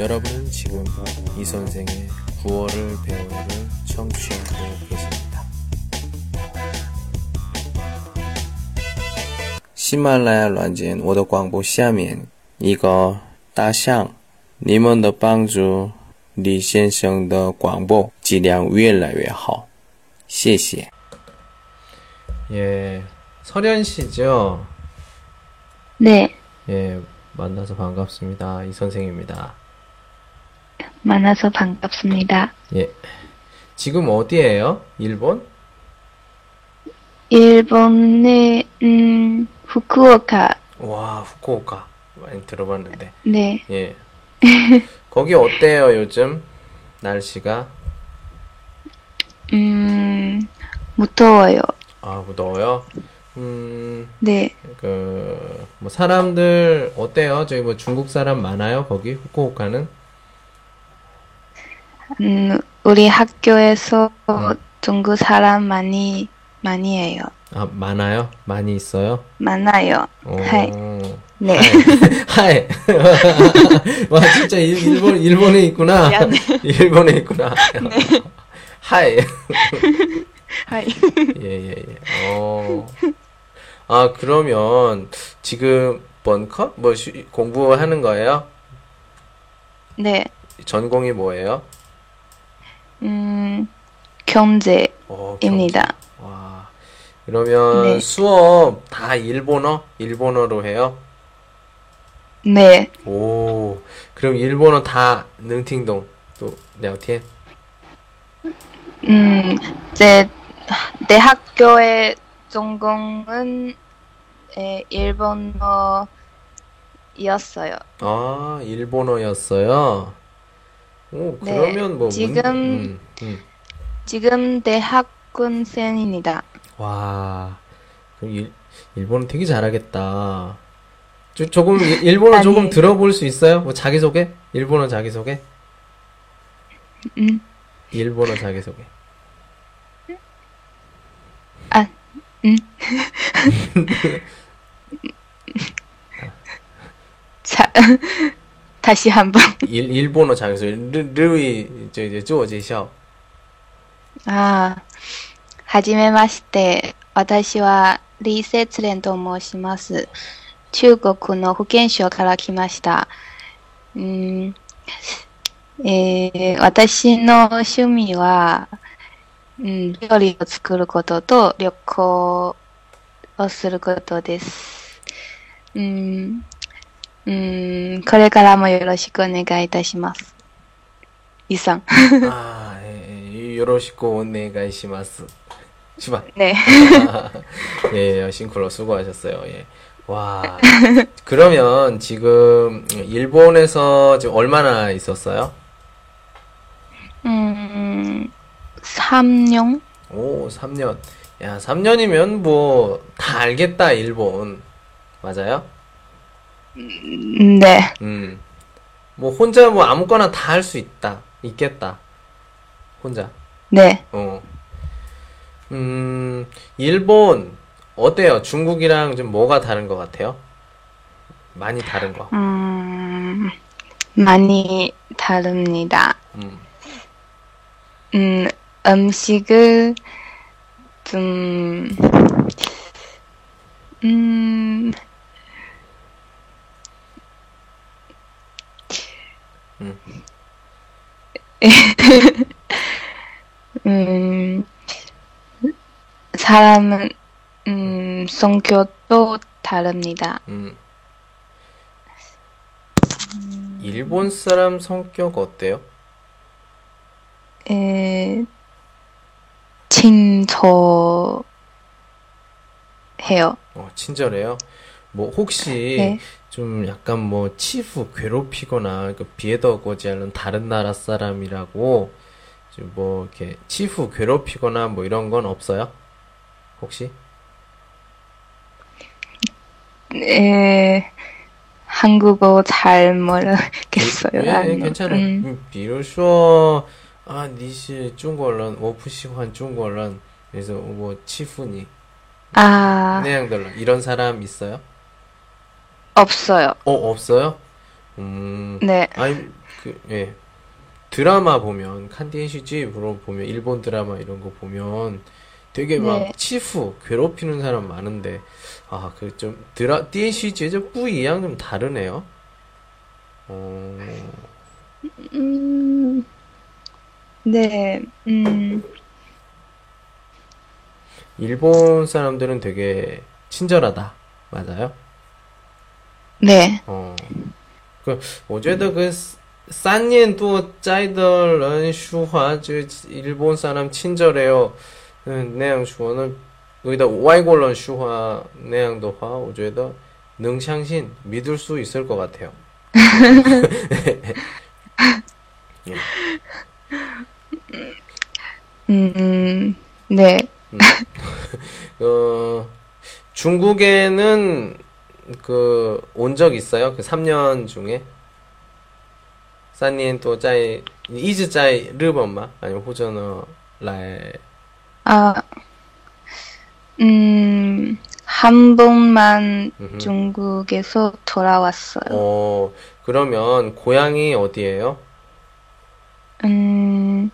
여러분은 지금 이 선생의 구월을 배우를 청취하고 계십니다. 喜马拉雅软件我的广播下面一个大象，你们的帮助，李先生的广播质量越来越好，谢谢。 예, 설현 씨죠? 네, 예, 만나서 반갑습니다. 이 선생입니다. 만나서 반갑습니다. 예. 지금 어디에요? 일본? 일본의 음, 후쿠오카. 와, 후쿠오카. 많이 들어봤는데. 네, 예. 거기 어때요, 요즘? 날씨가? 음, 무더워요. 아, 무더워요? 음, 네, 그, 뭐, 사람들, 어때요? 저기 뭐 중국 사람 많아요? 거기? 후쿠오카는? 음, 우리 학교에서 음. 중국 사람 많이 많이 해요. 아, 많아요? 많이 있어요? 많아요. 오. はい. 네, はい. 와, 진짜 일, 일본, 일본에 있구나. 미안해. 일본에 있구나. はい. はい. 예, 예, 예. 어. 아, 그러면 지금 本科? 뭐 学- 공부하는 거예요? 네, 전공이 뭐예요? 음, 경제입니다. 어, 경제. 와. 그러면 네. 수업 다 일본어? 일본어로 해요? 네, 오. 그럼 일본어 다 능팅동 또聊天? 음, 제 대학교의 전공은 에, 일본어였어요. 아, 일본어였어요. 오, 네, 그러면 뭐 문- 지금- 음, 음. 지금 대학원생입니다. 와, 그럼 일, 일본어 되게 잘하겠다. 저, 조금, 일- 일본어 조금 아니. 들어볼 수 있어요? 뭐 자기소개? 일본어 자기소개? 음, 일본어 자기소개. 아, 음. 자, 다시 한번. 일, 일본어 자기소개. 르, 르위, 저, 이제, 自我介绍. 아, はじめまして。私はリー・セツレンと申します。中国の福建省から来ました。うんえー私の趣味は、うん、料理を作ることと旅行をすることです。うん、 うん、これからもよろしくお願いいたします。イさん。 아, 예, 예, 요로시코 오네가이시마스. 시바. 네. 예, 싱크로 수고하셨어요. 예. 와. 그러면 지금 일본에서 지금 얼마나 있었어요? 음, 3년? 오, 3년. 야, 3년이면 뭐 다 알겠다, 일본. 맞아요? 네. 음. 뭐 혼자 뭐 아무거나 다 할 수 있다. 있겠다. 혼자. 네. 어. 음, 일본 어때요? 중국이랑 좀 뭐가 다른 것 같아요? 많이 다른 거. 음, 많이 다릅니다. 음. 음, 음식을 좀, 음, 음. 음, 사람은, 음, 성격도 다릅니다. 음. 일본 사람 성격 어때요? 에, 친절해요. 어, 친절해요? 뭐 혹시 네. 좀 약간 뭐 치부 괴롭히거나 그 비에더거지 않은 다른 나라 사람이라고 좀 뭐 이렇게 치부 괴롭히거나 뭐 이런 건 없어요? 혹시? 에, 한국어 잘 모르겠어요. 예, 아니요. 괜찮아요. 음, 음, 比如说, 아, 你是中国人,我不喜欢中国人. 그래서 뭐 치푸니 아, 그냥 별로 이런 사람 있어요? 없어요. 어, 없어요? 음, 네. 아니, 그, 예. 드라마 보면, 칸디엔시지로 보면, 일본 드라마 이런 거 보면, 되게 막, 네. 치프, 괴롭히는 사람 많은데, 아, 그 좀, 드라, 디엔시지에 좀 뿌이양 좀 다르네요. 어, 음, 네, 음, 일본 사람들은 되게 친절하다. 맞아요? 네, 어. 그, 我觉得그, 三年多在的人说话就 일본 사람 친절해요. 음, 那样说呢, 여기다 外国人说话那样的话,我觉得能相信, 믿을 수 있을 것 같아요. 예. 음, 네, 어, 중국에는 그, 온 적 있어요? 그 3년 중에? 3年多在,一直在日本吗? 아니면 或者呢,来, 아, 음, 한 번만 음흠. 중국에서 돌아왔어요. 어, 그러면 고향이 어디예요? 음,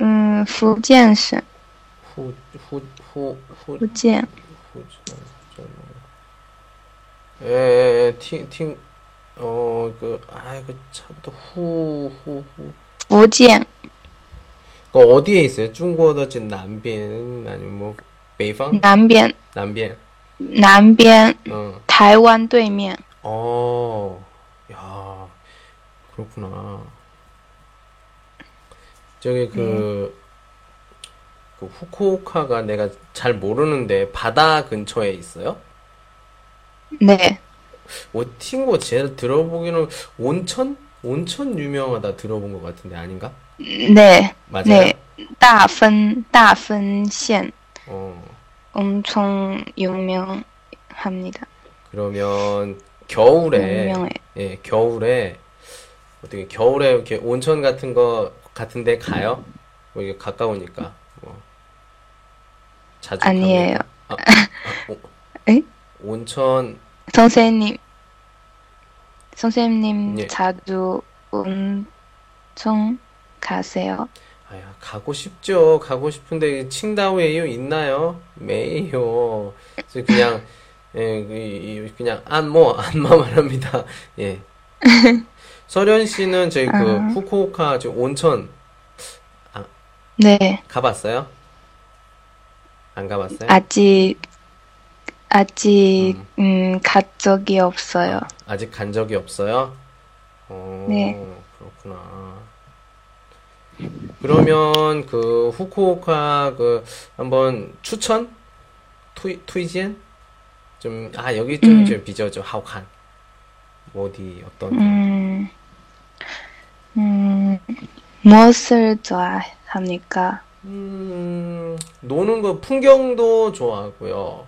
음, 福建省, 후, 후, 후, 후, 福建, 후, 저, 저, 예, 예, 예, 팅, 팅, 어, 그, 아이고, 참, 또, 후, 후, 후. 福建, 그 어디에 있어요? 중국의 진 남변, 아니면 뭐,北方? 南边, 남변. 南边, 어, 台湾对面. 어, 야, 그렇구나. 저기 그, 그 후쿠오카가 내가 잘 모르는데 바다 근처에 있어요? 네, 오팅고 제일 들어보기는 온천? 온천 유명하다 들어본 것 같은데 아닌가? 네, 맞아요? 네, 大分,大分县 어, 엄청 유명합니다. 그러면 겨울에 유명해. 예, 겨울에 어떻게 겨울에 이렇게 온천 같은 거 같은데 가요? 뭐 이게 가까우니까 뭐 자주 아니에요. 가면- 아, 아, 오- 에? 온천 선생님, 선생님 예. 자주 온천 가세요? 아야 가고 싶죠. 가고 싶은데 칭다오에요 있나요? 매요. 그래서 그냥 예, 그, 이- 그냥 안모 안마 말합니다. 예. 서련 씨는 저희 그 아. 후쿠오카 저 온천 네, 가봤어요? 안 가봤어요? 아직, 아직, 음, 간 적이 없어요. 아직 간 적이 없어요? 어, 네. 그렇구나. 그러면 그 후쿠오카 그 한번 추천? 투이, 투이지엔? 좀, 아, 여기 좀, 음. 좀 비교 좀 하오칸. 뭐 어디, 어떤, 데? 음, 음, 무엇을 좋아합니까? 음, 노는 거, 풍경도 좋아하고요.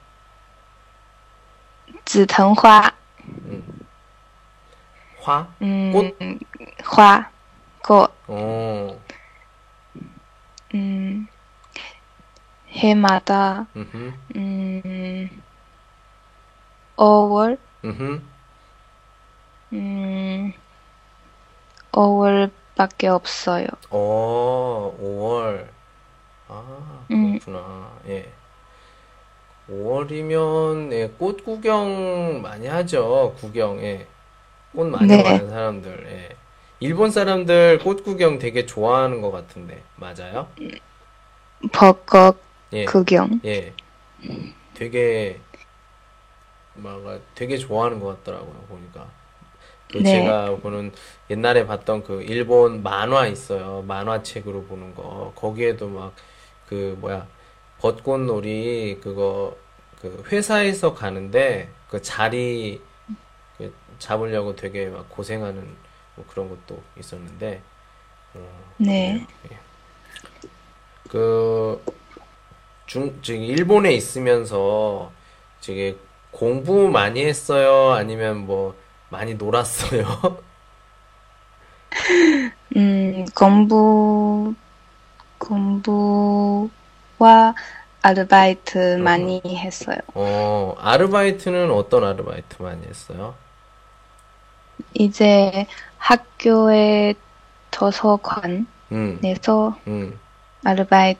紫藤花, 음. 화? 음, 꽃? 화, 꽃, 어, 음, 해마다, 음흠, 음, 5월, 음흠. 음, 5월밖에 없어요. 어, 5월. 아, 음. 그렇구나. 예. 5월이면, 예, 꽃 구경 많이 하죠. 구경, 예. 꽃 많이 네. 가는 사람들, 예. 일본 사람들 꽃 구경 되게 좋아하는 것 같은데, 맞아요? 벚꽃 예, 구경. 예. 되게, 막, 되게 좋아하는 것 같더라고요, 보니까. 그 네. 제가 보는 옛날에 봤던 그 일본 만화 있어요. 만화책으로 보는 거. 거기에도 막 그 뭐야 벚꽃놀이 그거 그 회사에서 가는데 그 자리 그 잡으려고 되게 막 고생하는 뭐 그런 것도 있었는데 어, 네. 그래요. 예. 그 중, 지금 일본에 있으면서 지금 공부 많이 했어요? 아니면 뭐 많이 놀았어요? 음, 공부, 공부 와 아르바이트 많이 했어요. 어, 아르바이트는 어떤 아르바이트 많이 했어요? 이제 학교의 도서관에서 음, 음. 아르바이트를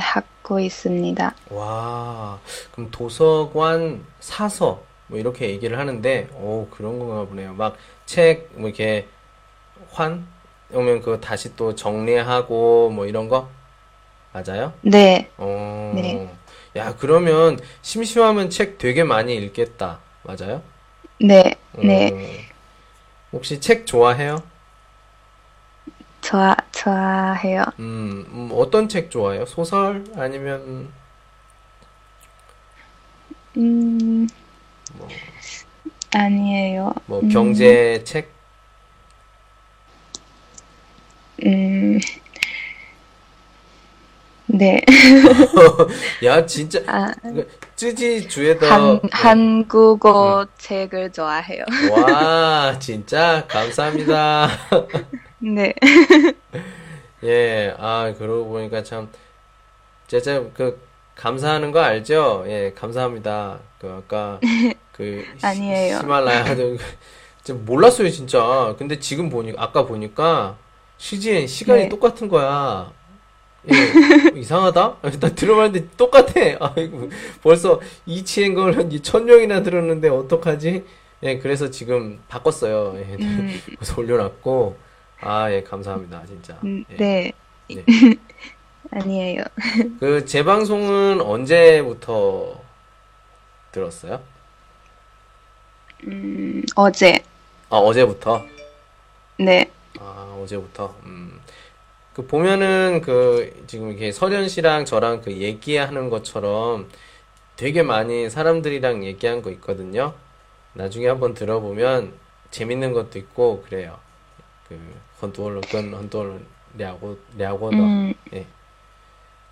하고 있습니다. 와, 그럼 도서관 사서 뭐 이렇게 얘기를 하는데, 오, 그런 건가 보네요. 막 책, 뭐 이렇게 환? 오면 그거 다시 또 정리하고 뭐 이런 거? 맞아요? 네, 어, 네. 야, 그러면 심심하면 책 되게 많이 읽겠다. 맞아요? 네, 어, 네. 혹시 책 좋아해요? 좋아, 좋아해요. 음, 음, 어떤 책 좋아해요? 소설? 아니면 음, 뭐, 아니에요. 뭐 음, 경제 책? 음, 네. 야, 진짜 아, 그 쯔지 주에더 한, 네. 한국어 책을 좋아해요. 와, 진짜 감사합니다. 네. 예, 아, 그러고 보니까 참, 진짜 그, 감사하는 거 알죠? 예, 감사합니다. 그, 아까, 그, 히- 아니에요. 히말라야도, 진짜 몰랐어요, 진짜. 근데 지금 보니까, 아까 보니까, 시지엔 시간이 네. 똑같은 거야. 예, 이상하다? 나 들어봤는데 똑같아. 아이고, 벌써 이치엔 걸천 명이나 들었는데 어떡하지? 예, 그래서 지금 바꿨어요. 예, 음, 그래서 올려놨고, 아, 예, 감사합니다, 진짜. 음, 예. 네. 네. 아니에요. 그 재방송은 언제부터 들었어요? 음, 어제. 아, 어제부터? 네. 아, 어제부터. 음. 그 보면은 그 지금 이렇게 설현 씨랑 저랑 그 얘기하는 것처럼 되게 많이 사람들이랑 얘기한 거 있거든요. 나중에 한번 들어보면 재밌는 것도 있고 그래요. 그 헌도얼로 건 헌도얼로 랴고 랴고더 음, 예.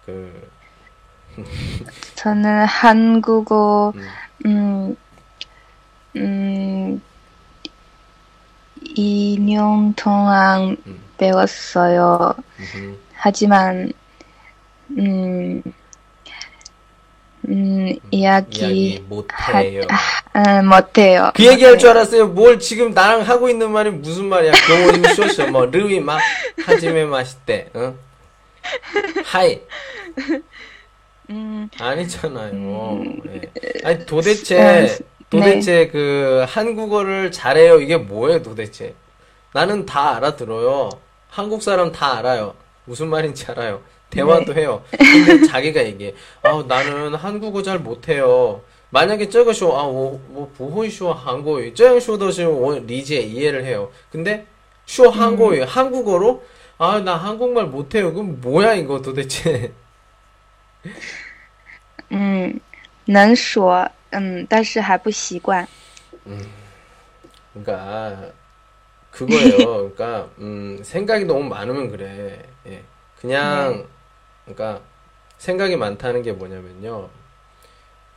그 저는 한국어, 음, 음, 음, 2년 동안 음, 배웠어요. 음흠. 하지만, 음, 음, 이야기, 이야기 하, 못해요. 아, 못해요. 그 얘기 할 줄. 알았어요. 뭘 지금 나랑 하고 있는 말이 무슨 말이야? 경호님 쇼쇼 뭐 르위 막 하지메 마시떼. 응? 하이 음, 아니잖아요. 음, 예. 아니 도대체 네. 도대체 네. 그 한국어를 잘해요 이게 뭐예요 도대체? 나는 다 알아들어요. 한국 사람 다 알아요. 무슨 말인지 알아요. 대화도 네. 해요. 근데 자기가 얘기해. 아, 나는 한국어 잘 못해요. 만약에 저거쇼 아, 뭐, 보호이쇼 한국어, 저양쇼더시 리지에 이해를 해요. 근데 쇼 한국어, 음. 한국어로 아, 나 한국말 못해요. 그럼 뭐야 이거 도대체? 음난 쇼. 嗯，但是还不习惯。 그러니까 그거예요. 그러니까 음, 생각이 너무 많으면 그래. 예. 그냥 그러니까 생각이 많다는 게 뭐냐면요.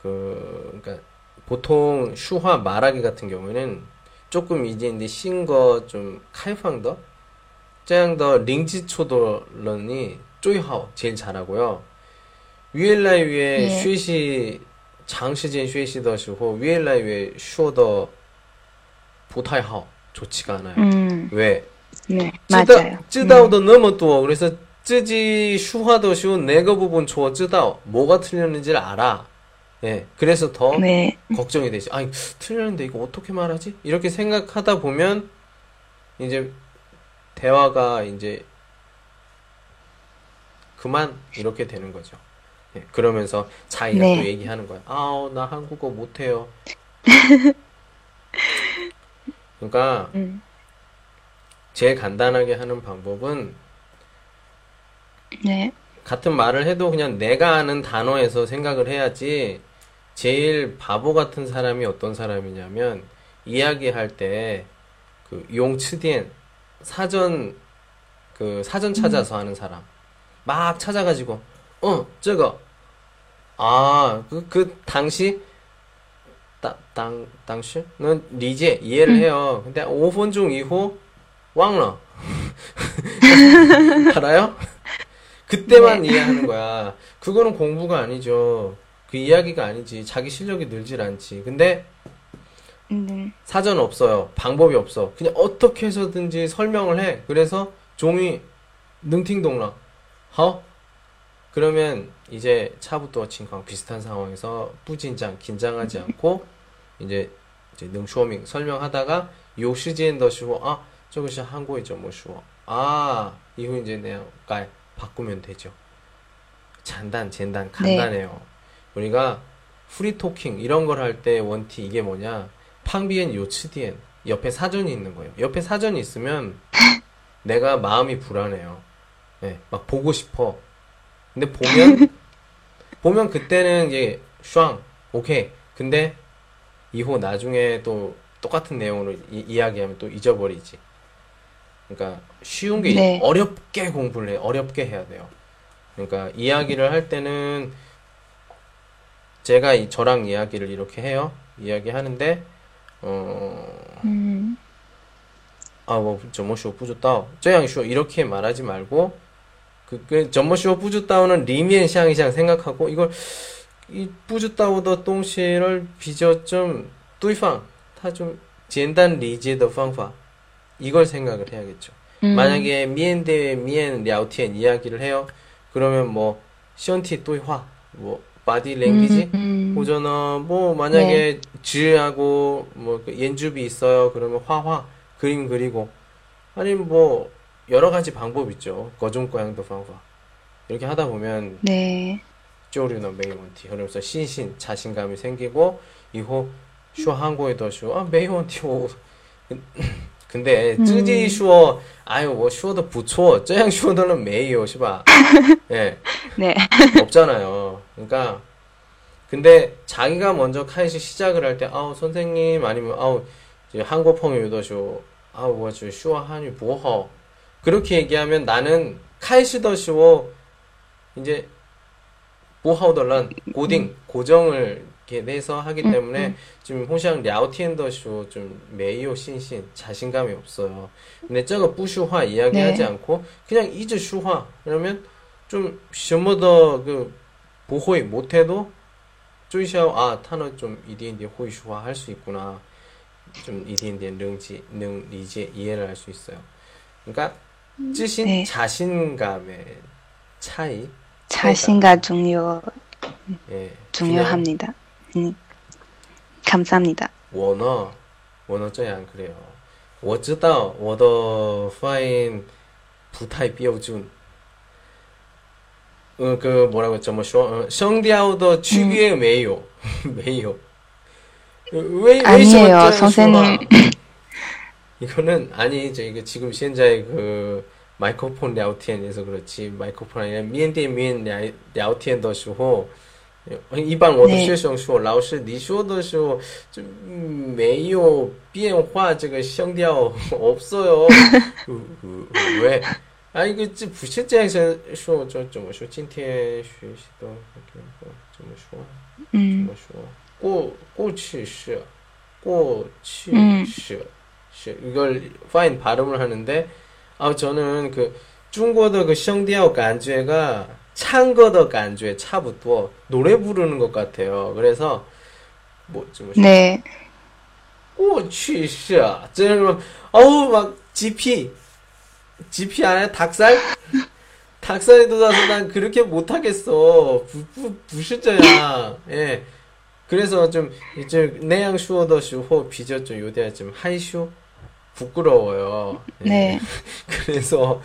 그 그러니까 보통 슈화 말하기 같은 경우에는 조금 이제 이제 신거 좀 카이팡더 这样的 링지초도런이 쪼이하오 제일 잘하고요. 위엘라이 위에 예. 学习 장시간 学习的时候 위엘라이 위에 说的不太好 좋지가 않아요. 음, 왜? 네, 知道 맞아요. 知道的那么多 그래서 自己 슈화도 쉬운 내가 부분 我知道 뭐가 틀렸는지를 알아. 예. 그래서 더 네, 걱정이 되지. 아니, 틀렸는데 이거 어떻게 말하지? 이렇게 생각하다 보면 이제 대화가 이제 그만 이렇게 되는 거죠. 예, 그러면서 자기가 네. 또 얘기하는 거야. 아우, 나 한국어 못해요. 그러니까 음, 제일 간단하게 하는 방법은 네, 같은 말을 해도 그냥 내가 아는 단어에서 생각을 해야지 제일 바보 같은 사람이 어떤 사람이냐면 이야기할 때 그 용치디엔 사전 그 사전 찾아서 하는 사람 막 찾아가지고 어 저거 아 그 그 당시 당, 당, 당시는 리제 이해를 해요. 근데 5분 중 이후 왕러 알아요? 그때만 이해하는 거야. 그거는 공부가 아니죠. 그 이야기가 아니지. 자기 실력이 늘질 않지. 근데 네. 사전 없어요. 방법이 없어. 그냥 어떻게 해서든지 설명을 해. 그래서 종이 능팅동라. 허? 그러면 이제 차부터情况 비슷한 상황에서 뿌진장 긴장하지 않고 이제 이제 능쇼밍 설명하다가 요 시간 더 쉬워. 아, 저것이 한국이 좀 쉬워. 아, 이후 이제 내가 깔 바꾸면 되죠. 잔단, 젠단 간단해요. 우리가 프리 토킹 이런 걸 할 때 원티 이게 뭐냐? 팡비엔 요츠디엔 옆에 사전이 있는 거예요. 옆에 사전이 있으면 내가 마음이 불안해요. 네, 막 보고 싶어. 근데 보면 보면 그때는 이제 슈앙 오케이. 근데 이후 나중에 또 똑같은 내용으로 이, 야기하면또 잊어버리지. 그러니까 쉬운 게 네. 어렵게 공부를 해. 어렵게 해야 돼요. 그러니까 이야기를 할 때는 제가 이, 저랑 이야기를 이렇게 해요. 이야기하는데 어 음. 아뭐 저뭐쇼 부졌다. 저양 쇼 이렇게 말하지 말고 그 그꽤 전모시오 뿌주따오는 리미엔 샹이샹 생각하고 이걸 이 부주따오더 똥실을 빚어 좀 뚜이팡 타좀 젠단 리지더 방파 이걸 생각을 해야겠죠. 음. 만약에 미엔 대회 미엔 랴오티엔 이야기를 해요. 그러면 뭐 시언티 또이화 뭐 바디 랭귀지 음, 음. 뭐 만약에 네. 지하고 뭐, 그 연주비 있어요. 그러면 화화 그림 그리고 아니면 뭐 여러 가지 방법 있죠. 거종고양도 방법. 이렇게 하다 보면 ね 쪼류는 메이원티 그러면서 신신 자신감이 생기고 이후 슈 한국에도 슈아 메이원티 오. 근데 음. 쯔지 슈어 아유 뭐 슈어도 부초 쩌양 슈어도는 메이요 시바. 예. ね 없잖아요. 그러니까 근데 자기가 먼저 카이시 시작을 할 때 아우 선생님 아니면 아우 이제 한국 펑유더쇼. 아우 뭐지 슈어 한유 뭐허 그렇게 얘기하면 나는 카이시더시워 이제 보하우덜란 고딩 음. 고정을 내서 하기 음, 때문에 음. 지금 홍시앙 랴오티엔더쇼 좀 메이오 신신 자신감이 없어요. 근데 저거 부슈화 이야기하지 네. 않고 그냥 이즈 슈화 그러면 좀 슈머더 그 보호이 못해도 쪼이샤오 아 탄어 좀 이디엔디 호이 슈화 할 수 있구나 좀 이디엔디 능지 능리지 이해를 할 수 있어요. 그러니까 찌신 네. 자신감의 차이 자신가 중요 예 중요합니다. 음. 감사합니다. 我呢，我呢这样 그래요. 我知道我的发音不太标准。呃，그 뭐라고 怎么说？呃，声调的区别没有，没有。呃为为什么 아니에요 这样说啊 선생님. 이거는 아니 저 이거 지금 현재 그 마이크로폰 聊天 에서 그렇지 마이크로폰 아니라 面对面聊聊天的时候一般我的 네. 学生说老师你说的时候就没有变化这个声调 없어요 어, 어, 왜 아 이거这不是这样说这怎么说今天学习的怎么说怎 음. 么说？过过去式，过去嗯式，是 이걸 파인 발음을 하는데 아 저는 그 중국의 그 성대어 간주해가 창거더 간주해 차부터 노래 부르는 것 같아요. 그래서 뭐좀 뭐 네. 오취샤. 저는 어우 막 GP GP 안에 닭살? 닭살이 돋아서 난 그렇게 못하겠어. 부부 부실자야. 예. 그래서 좀 이제 내양 슈어더 슈호 비저 좀 요대야 좀 하이쇼 부끄러워요. 예. 네. 그래서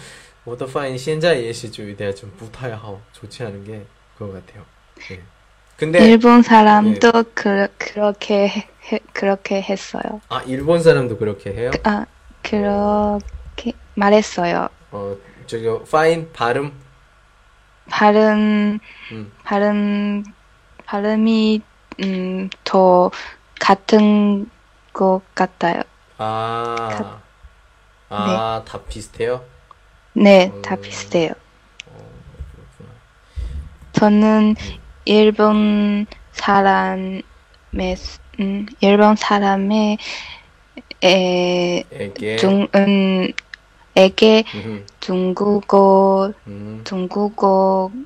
워터파인 신자 예시주에 대한 좀 부타야하고 좋지 않은 게 그거 같아요. 네. 근데 일본 사람도 네. 그, 그렇게 해, 그렇게 했어요. 아 일본 사람도 그렇게 해요? 아 그렇게 어. 말했어요. 어 저기 파인 발음 발음 음. 발음 발음이 음더 같은 것 같아요. 아, 아, 다 비슷해요? 네, 음. 다 비슷해요. 그렇구나. 저는 일본 사람의 수- 음, 일본 사람의 에, 에게, 중, 음, 에게 음흠, 중국어 음, 중국어를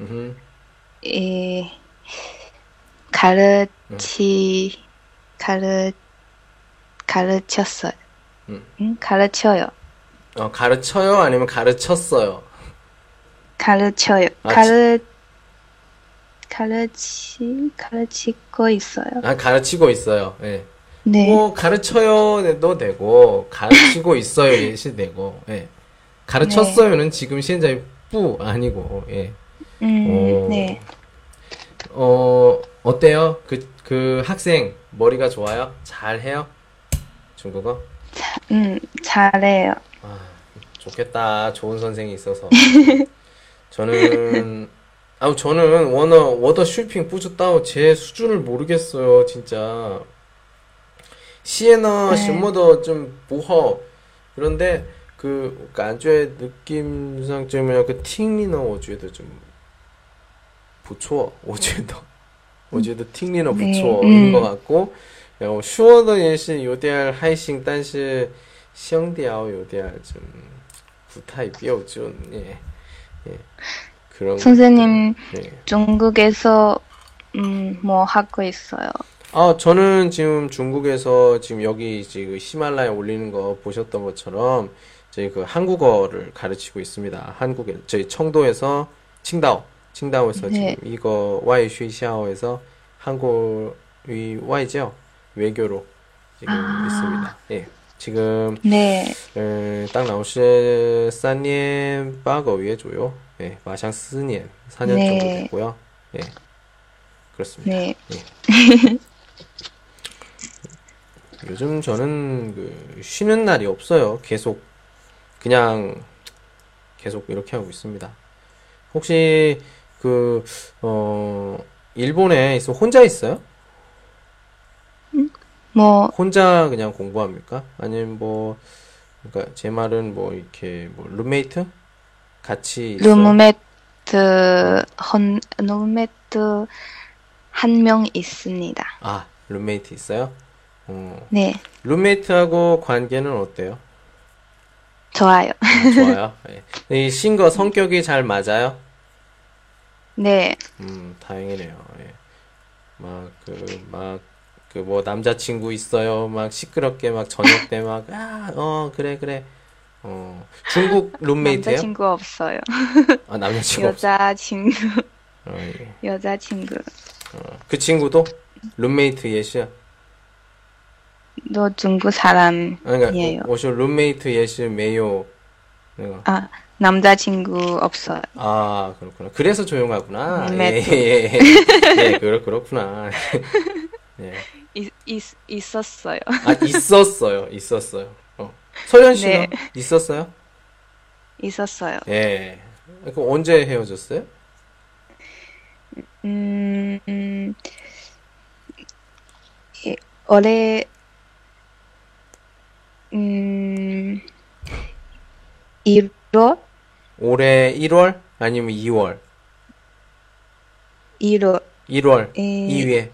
음흠, 에, 가르치 가르 가르쳤어요. 음. 음, 가르쳐요. 어, 가르쳐요? 아니면 가르쳤어요? 가르쳐요. 아, 가르 가르치 가르치고 있어요. 아, 가르치고 있어요. 예. 네. 뭐, 가르쳐요도 되고, 가르치고 있어요. 예시 되고, 예. 가르쳤어요는 지금 현재 뿌 아니고, 예. 음, 오. 네. 어, 어때요? 그, 그 학생, 머리가 좋아요? 잘 해요? 중국어? 음, 잘해요. 아, 좋겠다. 좋은 선생이 있어서. 저는 아, 저는 워너 워더 슈핑 뿌즈다오 제 수준을 모르겠어요, 진짜. 시에나 네. 신모더 좀 보허 그런데 그, 그 간주의 느낌상 그 좀 약간 팅리나 어제도 좀 음. 부초 어제도 어제도 팅리나 네. 부초 인것 음. 같고 然后说的也是有点还行，但是声调有点좀不太标准, 예, 예, 그런 선생님 예. 중국에서 음, 뭐 하고 있어요? 아, 저는 지금 중국에서 지금 여기 이제 그 히말라야 올리는 거 보셨던 것처럼 저희 그 한국어를 가르치고 있습니다. 한국에 저희 청도에서 칭다오, 칭다오에서 네. 지금 이거 와이 슈이샤오에서 한국의 와이죠 외교로 지금 아... 있습니다. 예. 지금 네. 어, 딱 나오실 사님 빠거 위에 줘요. 예, 마샹 스님 4년 네. 정도 됐고요. 예. 그렇습니다. 네. 예. 요즘 저는 그 쉬는 날이 없어요. 계속 그냥 계속 이렇게 하고 있습니다. 혹시 그 어 일본에 있어 혼자 있어요? 뭐 혼자 그냥 공부합니까? 아니면 뭐 그러니까 제 말은 뭐 이렇게 뭐 룸메이트 같이 있어요? 룸메트 헌 룸메트 한 명 있습니다. 아, 룸메이트 있어요? 어, 네. 룸메이트하고 관계는 어때요? 좋아요. 아, 좋아요. 예. 이 신거 성격이 잘 맞아요? 네. 음, 다행이네요. 예. 막, 그, 막, 그, 뭐, 남자친구 있어요. 막, 시끄럽게, 막, 저녁 때 막, 아, 어, 그래, 그래. 어, 중국 룸메이트예요? 남자친구 없어요. 아, 남자친구 없어. 여자친구 어, 예. 여자친구. 어, 그 친구도 룸메이트 也是呀. 너 중국 사람이에요. 아, 그러니까, 我说 룸메이트 也是没有. 내가. 아 남자친구 없어요. 아, 그렇구나. 그래서 조용하구나. 예, 룸메이트. 예, 예. 예, 그렇, 그렇구나. 예. 있, 있, 있었어요. 아, 있었어요. 있었어요. 어. 소연 씨는 네. 있었어요? 있었어요. 예. 그 언제 헤어졌어요? 음, 음, 예, 올해, 음, 1월? 올해 1월? 아니면 2월? 1월, 1월. 에, 2회.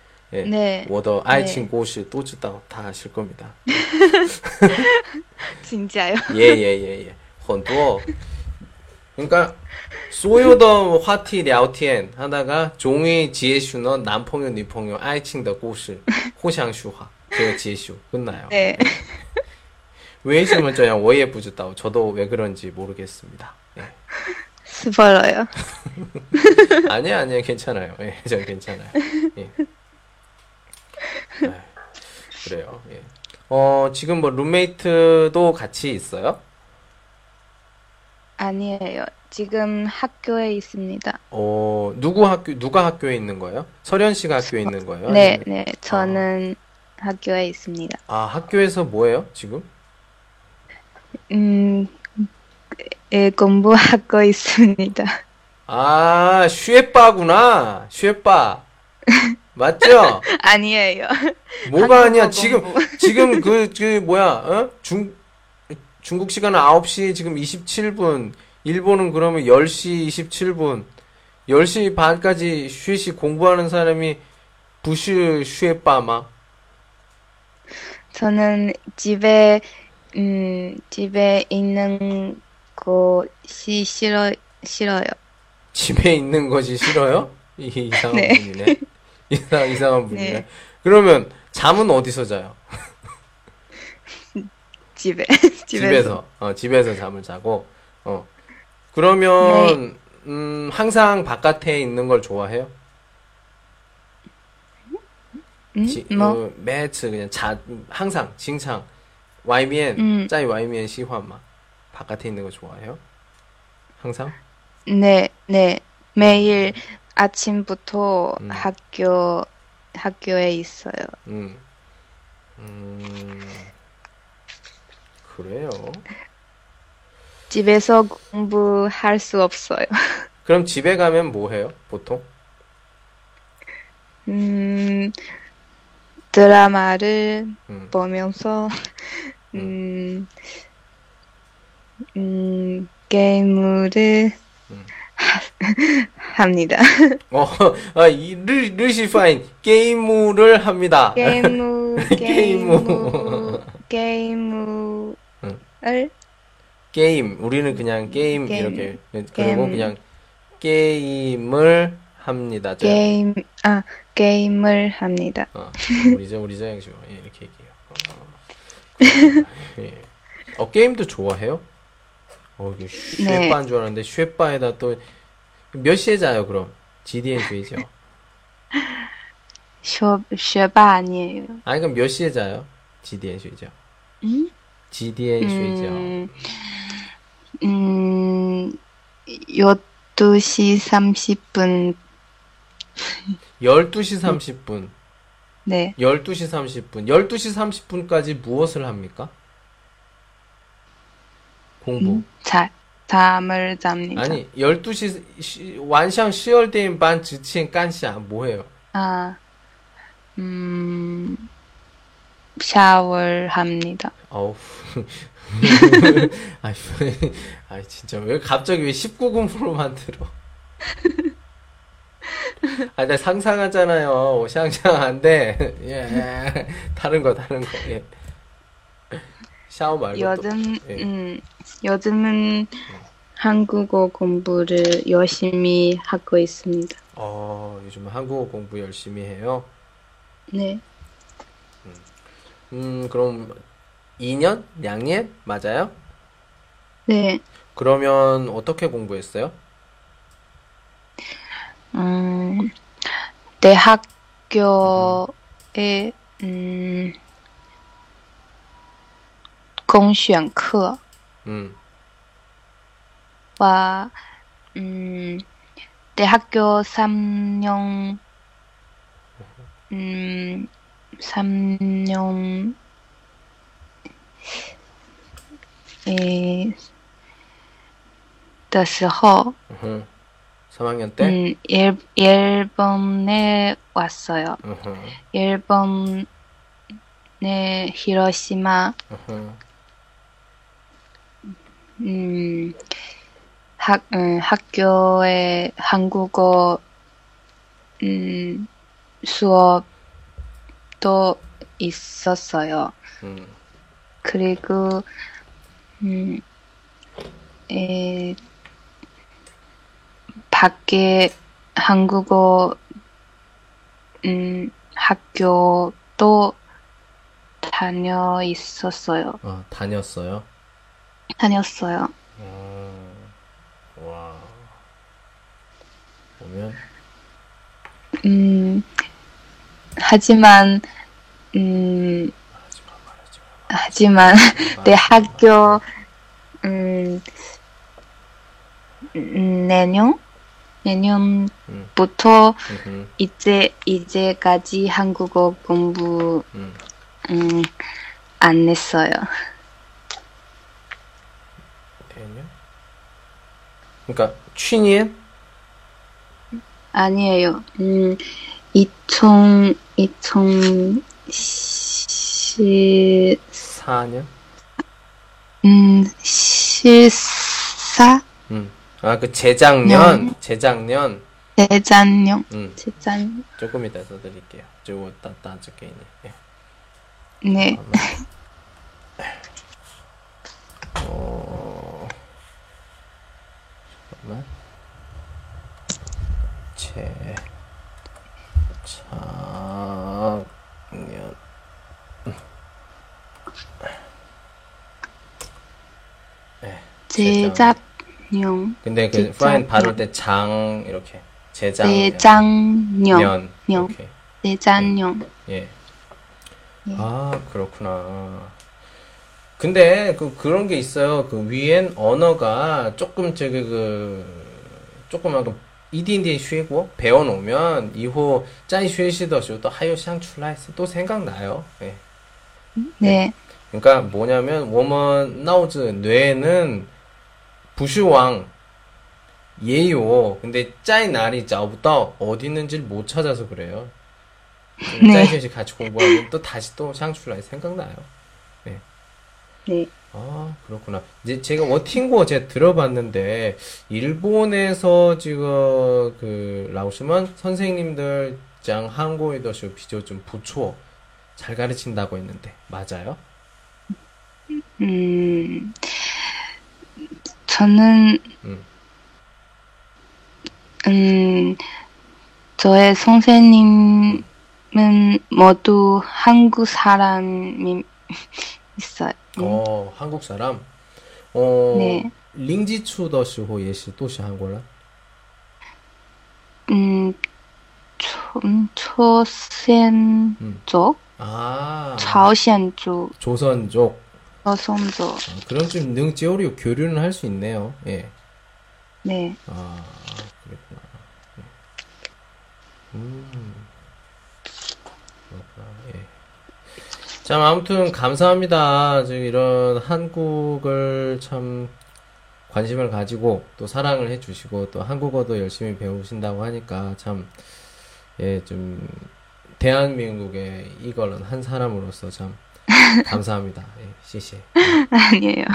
예, 네. 我的爱情故事都知道다 아실 겁니다. 진짜요? 예예예 예, 很多 그러니까 所有的话题聊天 하다가 종이 지혜슈는 남朋友 女朋友 爱情的故事互相说话 제가 지혜슈 끝나요. 네. 为什么这样我也不知道 저도 왜 그런지 모르겠습니다. 예. 스포일러요. 아니야 아니야 괜찮아요. 예, 전 괜찮아요. 예. 아유, 그래요. 예. 어, 지금 뭐 룸메이트도 같이 있어요? 아니에요. 지금 학교에 있습니다. 어, 누구 학교, 누가 학교에 있는 거예요? 설현 씨가 학교에 있는 거예요? 네, 아니면- 네. 저는 학교에 있습니다. 아, 학교에서 뭐예요, 지금? 음, 예, 공부하고 있습니다. 아, 슈에빠구나. 슈에빠. 맞죠? 아니에요. 뭐가 아니야. 지금. 지금 그, 그, 뭐야, 어? 중, 중국 시간은 9시 지금 27분. 일본은 그러면 10시 27분. 10시 반까지 슈시 공부하는 사람이 부슈 슈에빠마. 저는 집에, 음, 집에 있는 것이 싫어, 싫어요. 집에 있는 것이 싫어요? 이 이상한 네. 분이네. 이상, 이상한 분이네. 네. 그러면 잠은 어디서 자요? 집에. 집에서. 어, 집에서 잠을 자고. 어. 그러면, 음, 항상 바깥에 있는 걸 좋아해요? 음? 지, 뭐? 어, 매츠, 그냥 자, 항상, 칭창. 와이미엔, 음. 짜이 와이미엔 시화마. 바깥에 있는 거 좋아해요? 항상? 네, 네. 매일 아침부터 음. 학교, 학교에 있어요. 음. 음, 그래요. 집에서 공부할 수 없어요. 그럼 집에 가면 뭐 해요, 보통? 음, 드라마를 음. 보면서, 음, 음, 게임을 음. 합니다. 어, 아, 이, 日, 日式发音, 게임을 합니다. 게임, 게임을. 게임, 응. 게임을, 게임, 우리는 그냥 게임, 게임. 이렇게. 그리고 게임. 그냥 게임을 합니다. 저, 게임, 아, 게임을 합니다. 어, 우리 저, 우리 저 양식, 예, 이렇게 얘기해요. 어. 예. 어, 게임도 좋아해요? 어, 이게 네. 学霸인 줄 알았는데, 学霸에다 또, 몇 시에 자요, 그럼? 几点睡觉? 学, 学霸 아니에요. 아니, 그럼 몇 시에 자요? 几点睡觉? 음? 几点睡觉? 음, 음, 12시 30분, 12시 30분. 네. 12시 30분. 12시 30분까지 무엇을 합니까? 공부. 음, 자, 잠을 잡니다. 아니, 12시, 시, 완상 10월 반 지친 깐시야. 뭐해요? 아, 음, 샤워를 합니다. 어우. 아이, 아이, 진짜. 왜 갑자기 왜 19금으로 만들어? 아, 나 상상하잖아요. 샹샹 안 돼. 예. 다른 거, 다른 거. 예. 샤워 말고 또. 요즘, 예. 음, 요즘은 한국어 공부를 열심히 하고 있습니다. 어, 요즘 한국어 공부 열심히 해요. 네. 음, 그럼 2년? 양년? 맞아요? 네. 그러면 어떻게 공부했어요? 음, 대학교에, 음, 公选课 음, 와, 음, 대학교 3년, 음, 3년, 에, 的时候, 으흠. 3학년 때? 음, 일, 일본에 왔어요. 으흠, 일본의 히로시마, 으흠. 음, 학, 음, 학교에 한국어, 음, 수업도 있었어요. 음, 그리고, 음, 에, 밖에 한국어, 음, 학교도 다녀 있었어요. 아, 다녔어요? 다녔어요. 음, 와. 보면, 음, 하지만, 음. 하지만 내 학교 음, 음, 내년 내년부터 음흠, 이제 이제까지 한국어 공부 음. 음, 안 했어요. 대년? 그러니까 취년? 아니에요. 음, 2000 2014 4년? 음, 실사 음. 아, 그 재작년, 재작년. 재작년 음. 재작 조금 이따 써드릴게요. 저거 따, 따 적혀 있네. 예. 네. 어, 잠깐만. 재, 작년. 재작년 근데 그 재작년. 파인 발을 때장 이렇게 재작년. 재작년 년. 년. 이렇게. 재작년 예. 예. 아, 그렇구나. 근데 그 그런 게 있어요. 그 위엔 언어가 조금 저기 그 조금 약간 이딘딘 쉬고 배워 놓으면 이후 짜이 쉬시더쇼 또 하요 샹 출라이스 또 생각나요. 예. 네. 그러니까 뭐냐면 워먼 나우즈 뇌는 부슈왕 예요. 근데 짜이 날이 자부터 어디 있는지 못 찾아서 그래요. 네. 짜이 쉬시 같이 공부하면 또 다시 또 샹출라이 생각나요. 네. 아, 그렇구나. 이제 제가 워팅고 제가 들어봤는데, 일본에서 지금 그, 라오스만 선생님들 장 한국에도 비교 좀 부초 잘 가르친다고 했는데, 맞아요? 음, 저는, 음. 음, 저의 선생님은 모두 한국 사람이 있어요. 어, 한국 사람? 어, 네. 링지추더시호 예시 또시 한국라? 음, 초, 음, 초센 음. 쪽, 아,朝鲜 쪽, 조선족. 조선족. 아, 그럼 좀 능지어리고 교류는 할 수 있네요. 예. 네. 아, 그랬구나. 예. 음. 그렇구나. 예. 참, 아무튼, 감사합니다. 지금 이런 한국을 참 관심을 가지고 또 사랑을 해주시고 또 한국어도 열심히 배우신다고 하니까 참, 예, 좀, 대한민국의 이걸은 한 사람으로서 참 감사합니다. 예, 시시. 아니에요.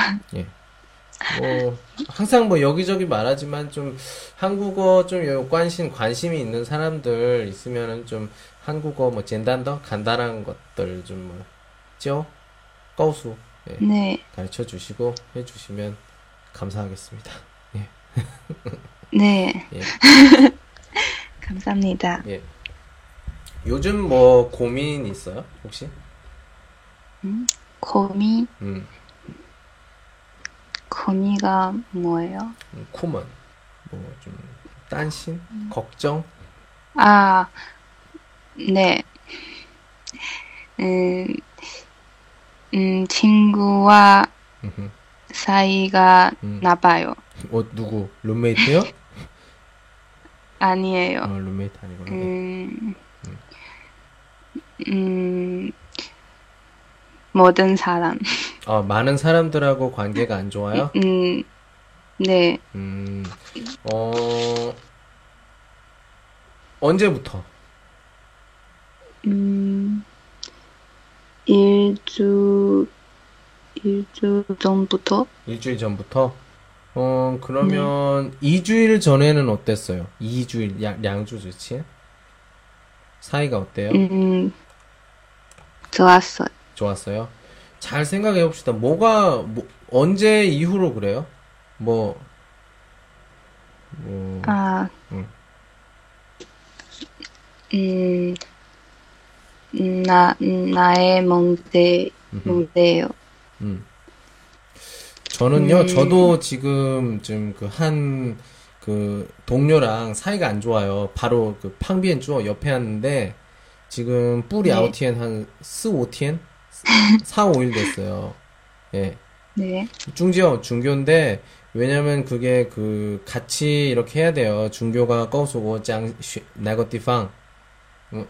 뭐 항상 뭐 여기저기 말하지만 좀 한국어 좀요 관심 관심이 있는 사람들 있으면은 좀 한국어 뭐简单더 간단한 것들 좀뭐 죠? 꺼수 예, 네. 가르쳐 주시고 해 주시면 감사하겠습니다. 예. 네. 예. 감사합니다. 예. 요즘 뭐 고민 있어요? 혹시? 고미, 음, 고미가 뭐예요? 음, 코먼 뭐 좀担心, 걱정? 아, 네. 음, 음, 친구와 음흠. 사이가 음. 나빠요. 어 누구? 룸메이트요? 아니에요. 어, 룸메이트 아니구나. 예. 음, 음, 모든 사람. 어, 많은 사람들하고 관계가 안 좋아요? 음, 네. 음, 어, 언제부터? 음, 일주, 일주 전부터? 일주일 전부터? 어, 그러면 2주일 전에는 어땠어요? 2주일, 양, 양주 주치? 사이가 어때요? 음, 좋았어요. 좋았어요? 잘 생각해 봅시다. 뭐가, 뭐, 언제 이후로 그래요? 뭐, 뭐, 아, 음. 음, 나, 나의 음흠. 문제예요. 음. 저는요, 음. 저도 지금 좀그 한, 그 동료랑 사이가 안 좋아요. 바로 그 팡비엔 주어 옆에 왔는데, 지금 뿌리 네. 아우티엔 한 4, 5天, 4, 5일 됐어요. 예. 네. 중지요, 중교인데, 왜냐면 그게 그, 같이 이렇게 해야 돼요. 중교가 꺼수고, 짱, 나거 디팡,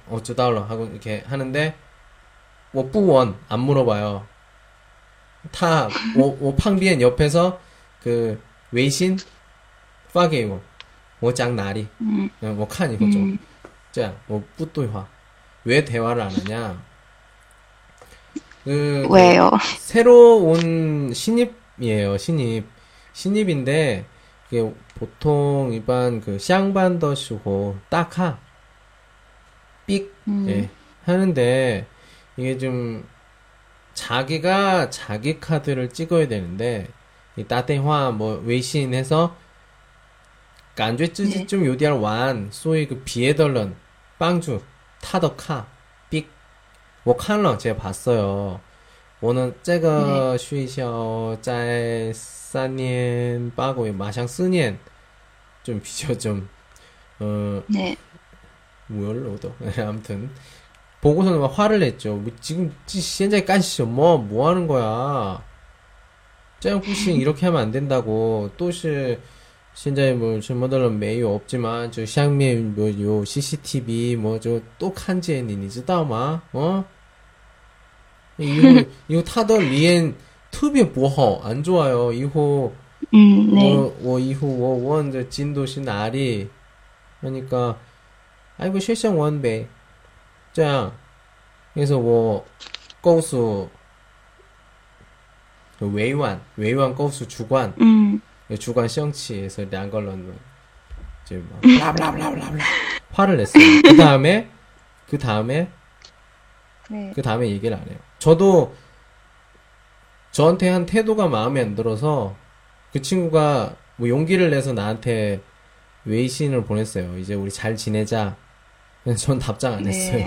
어쩌다올러 하고 이렇게 하는데, 뭐, 뿌원, 안 물어봐요. 타, 오, 오 팡비엔 옆에서, 그, 웨이신, 파게요. 뭐, 짱, 나리. 음, 뭐, 칸, 이거죠. 음, 자, 뭐, 뿌또이화. 왜 대화를 안 하냐? 그, 왜요? 새로 온 신입이에요, 신입. 신입인데, 이게 보통 일반 그, 샹반더시고, 딱하, 삑 음. 예, 하는데 이게 좀 자기가 자기 카드를 찍어야 되는데 이 따대화 뭐 외신해서 간죄 쯔지 네. 좀 요디알 완 소위 그 비에덜런 빵주 타더카 삑뭐 칼러 제가 봤어요. 오늘 제가 네. 쉬셔 짤 싸니엔 빠고 마샹 쓰니엔 좀 비교 좀 어, 네. 우열로도 아무튼 보고서는 막 화를 냈죠. 뭐 지금 지- 现在干什么? 뭐 하는 거야? 这样不行 이렇게 하면 안 된다고. 都是现在뭐什么的没有 없지만 저下面뭐有 CCTV 뭐 저 또看见你你知道吗? 어? 이거 이거 타더 리엔 특别不好안 좋아요. 이후 음, 네. 我我以后我问的进度是哪里？ 그러니까 아이고 실성 원배 자 그래서 뭐 고수 외환 외환 고수 주관 음. 네, 주관 시험치에서 량걸런 이제 막 뭐, 블라블라블라블라 화를 냈어요 그 다음에 그 다음에 네. 그 다음에 얘기를 안 해요 저도 저한테 한 태도가 마음에 안 들어서 그 친구가 뭐 용기를 내서 나한테 웨이신을 보냈어요. 이제 우리 잘 지내자. 전 답장 안 네. 했어요.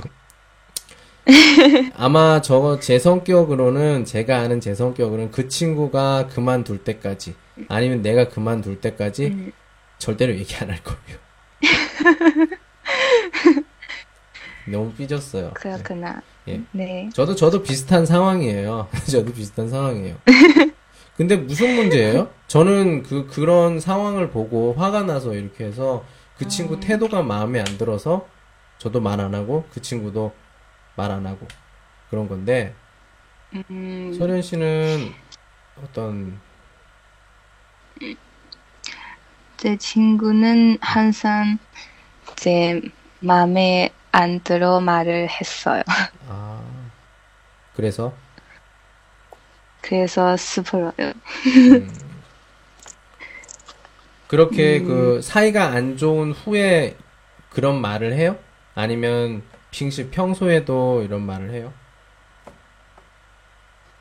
아마 저거 제 성격으로는 제가 아는 제 성격으로는 그 친구가 그만둘 때까지 아니면 내가 그만둘 때까지 음, 절대로 얘기 안 할 거예요. 너무 삐졌어요. 그렇구나. 예. 네. 저도 저도 비슷한 상황이에요. 저도 비슷한 상황이에요. 근데 무슨 문제예요? 저는 그 그런 상황을 보고 화가 나서 이렇게 해서 그 친구 태도가 마음에 안 들어서 저도 말 안 하고 그 친구도 말 안 하고 그런 건데 음, 소련 씨는 어떤 제 친구는 항상 제 마음에 안 들어 말을 했어요. 아 그래서 그래서 슬퍼요. 음, 그렇게 그 사이가 안 좋은 후에 그런 말을 해요? 아니면平시 평소에도 이런 말을 해요?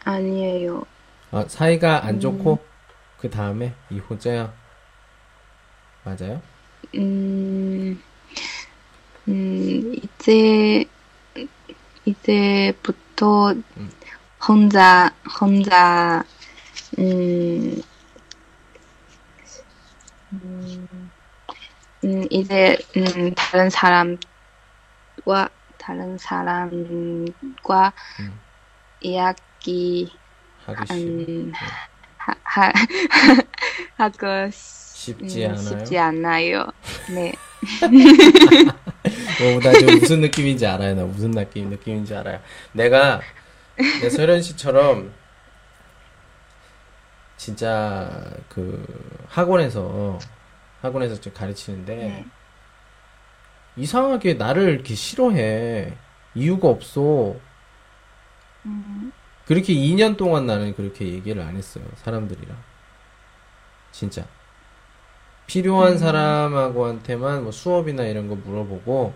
아니에요. 아, 사이가 안 좋고 그 다음에 이호자야 맞아요? 음, 음, 이제, 이제부터 혼자, 혼자, 음, 음, 음, 이제, 음, 다른 사람 과, 다른 사람과 음. 이야기, 하기 음, 하, 하, 하고 쉽지 음, 않아요? 쉽지 않아요. 네. 어, 나 지금 무슨 느낌인지 알아요. 나 무슨 느낌, 느낌인지 알아요. 내가, 내 서현 씨처럼, 진짜, 그, 학원에서, 학원에서 좀 가르치는데, 네. 이상하게 나를 이렇게 싫어해. 이유가 없어. 음, 그렇게 2년 동안 나는 그렇게 얘기를 안 했어요. 사람들이랑. 진짜. 필요한 사람하고한테만 뭐 수업이나 이런 거 물어보고,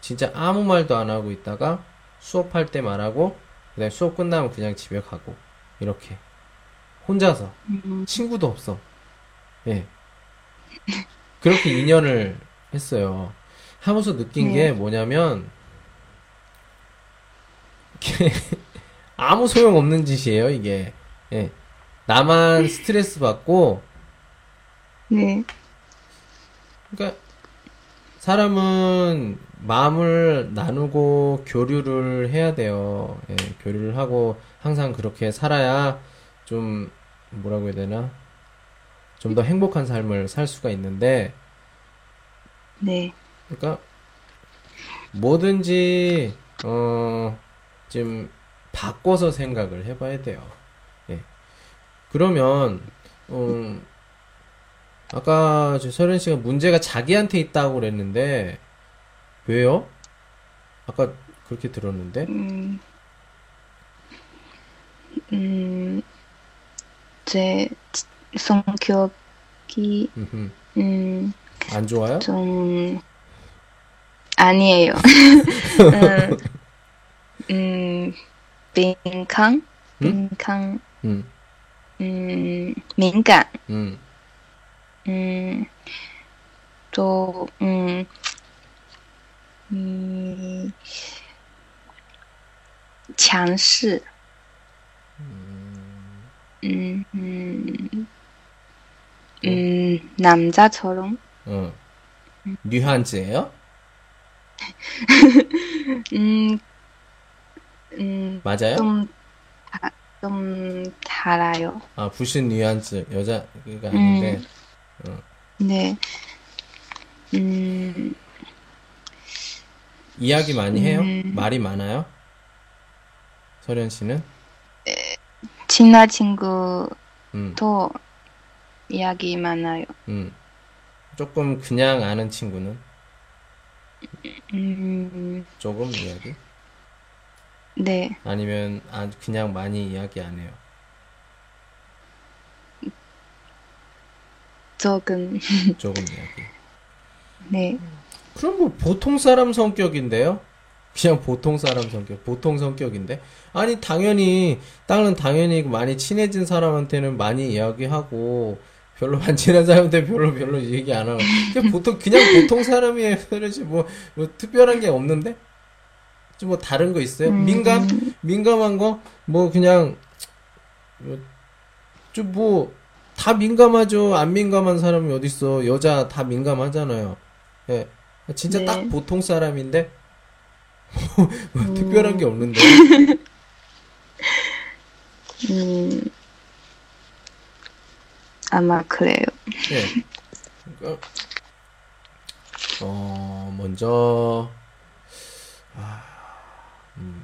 진짜 아무 말도 안 하고 있다가 수업할 때 말하고, 그 다음에 수업 끝나면 그냥 집에 가고, 이렇게. 혼자서. 음, 친구도 없어. 예. 그렇게 2년을 했어요. 하면서 느낀 네. 게 뭐냐면, 이게 아무 소용 없는 짓이에요, 이게. 예. 나만 스트레스 받고, 네. 그러니까, 사람은 마음을 나누고 교류를 해야 돼요. 예, 교류를 하고 항상 그렇게 살아야 좀 뭐라고 해야 되나? 좀 더 행복한 삶을 살 수가 있는데 네. 그러니까 뭐든지 어 좀 바꿔서 생각을 해봐야 돼요. 예. 그러면 음 아까 저 서현 씨가 문제가 자기한테 있다고 그랬는데 왜요? 아까 그렇게 들었는데 음, 음, 제 성격이 음흠. 음, 안 좋아요? 좀 아니에요. 음, 음, 민감, 응? 민감, 음, 음, 민감, 음, 음, 또, 음, 음, 强势, 음, 음, 음, 남자처럼, 어. 뉘한즈예요? 음, 음, 맞아요? 좀, 다, 좀 달아요. 아, 부신 뉘한즈 여자 그가 아닌데 네. 음, 이야기 많이 해요? 음. 말이 많아요? 서련 씨는? 친한 친구도 음, 이야기 많아요. 음. 조금 그냥 아는 친구는 음, 조금 이야기? 네. 아니면 아, 그냥 많이 이야기 안 해요? 조금, 조금 이야기. 네. 그럼 뭐 보통 사람 성격인데요? 그냥 보통 사람 성격, 보통 성격인데? 아니, 당연히, 땅은 당연히 많이 친해진 사람한테는 많이 이야기하고, 별로 안 친한 사람한테 별로 별로 얘기 안 하고. 그냥 보통, 그냥 보통 사람이에요. 그렇지, 뭐, 뭐, 특별한 게 없는데? 좀 뭐 다른 거 있어요? 민감? 민감한 거? 뭐, 그냥, 뭐, 좀 뭐, 다 민감하죠. 안 민감한 사람이 어딨어. 여자 다 민감하잖아요. 예. 진짜 네. 딱 보통 사람인데? 뭐 특별한 게 없는데? 음, 아마 그래요. 예. 그러니까, 어, 먼저, 아, 음,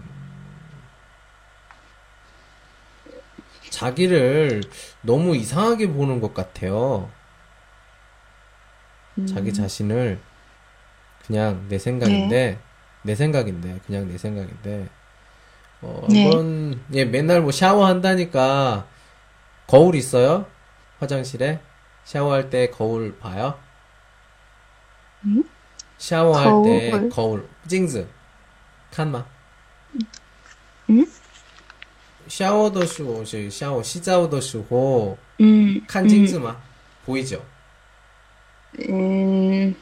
자기를 너무 이상하게 보는 것 같아요. 자기 자신을 그냥 내 생각인데, 내 생각인데, 그냥 내 생각인데, 어, 네. 한번, 예, 맨날 뭐 샤워한다니까, 거울 있어요? 화장실에 샤워할 때 거울 봐요? 응? 샤워할 거울. 거울. 징즈. 칸마. 응? 샤워도 쓰고, 샤워, 시자오도 쓰고, 음, 칸 징즈마. 보이죠? 음,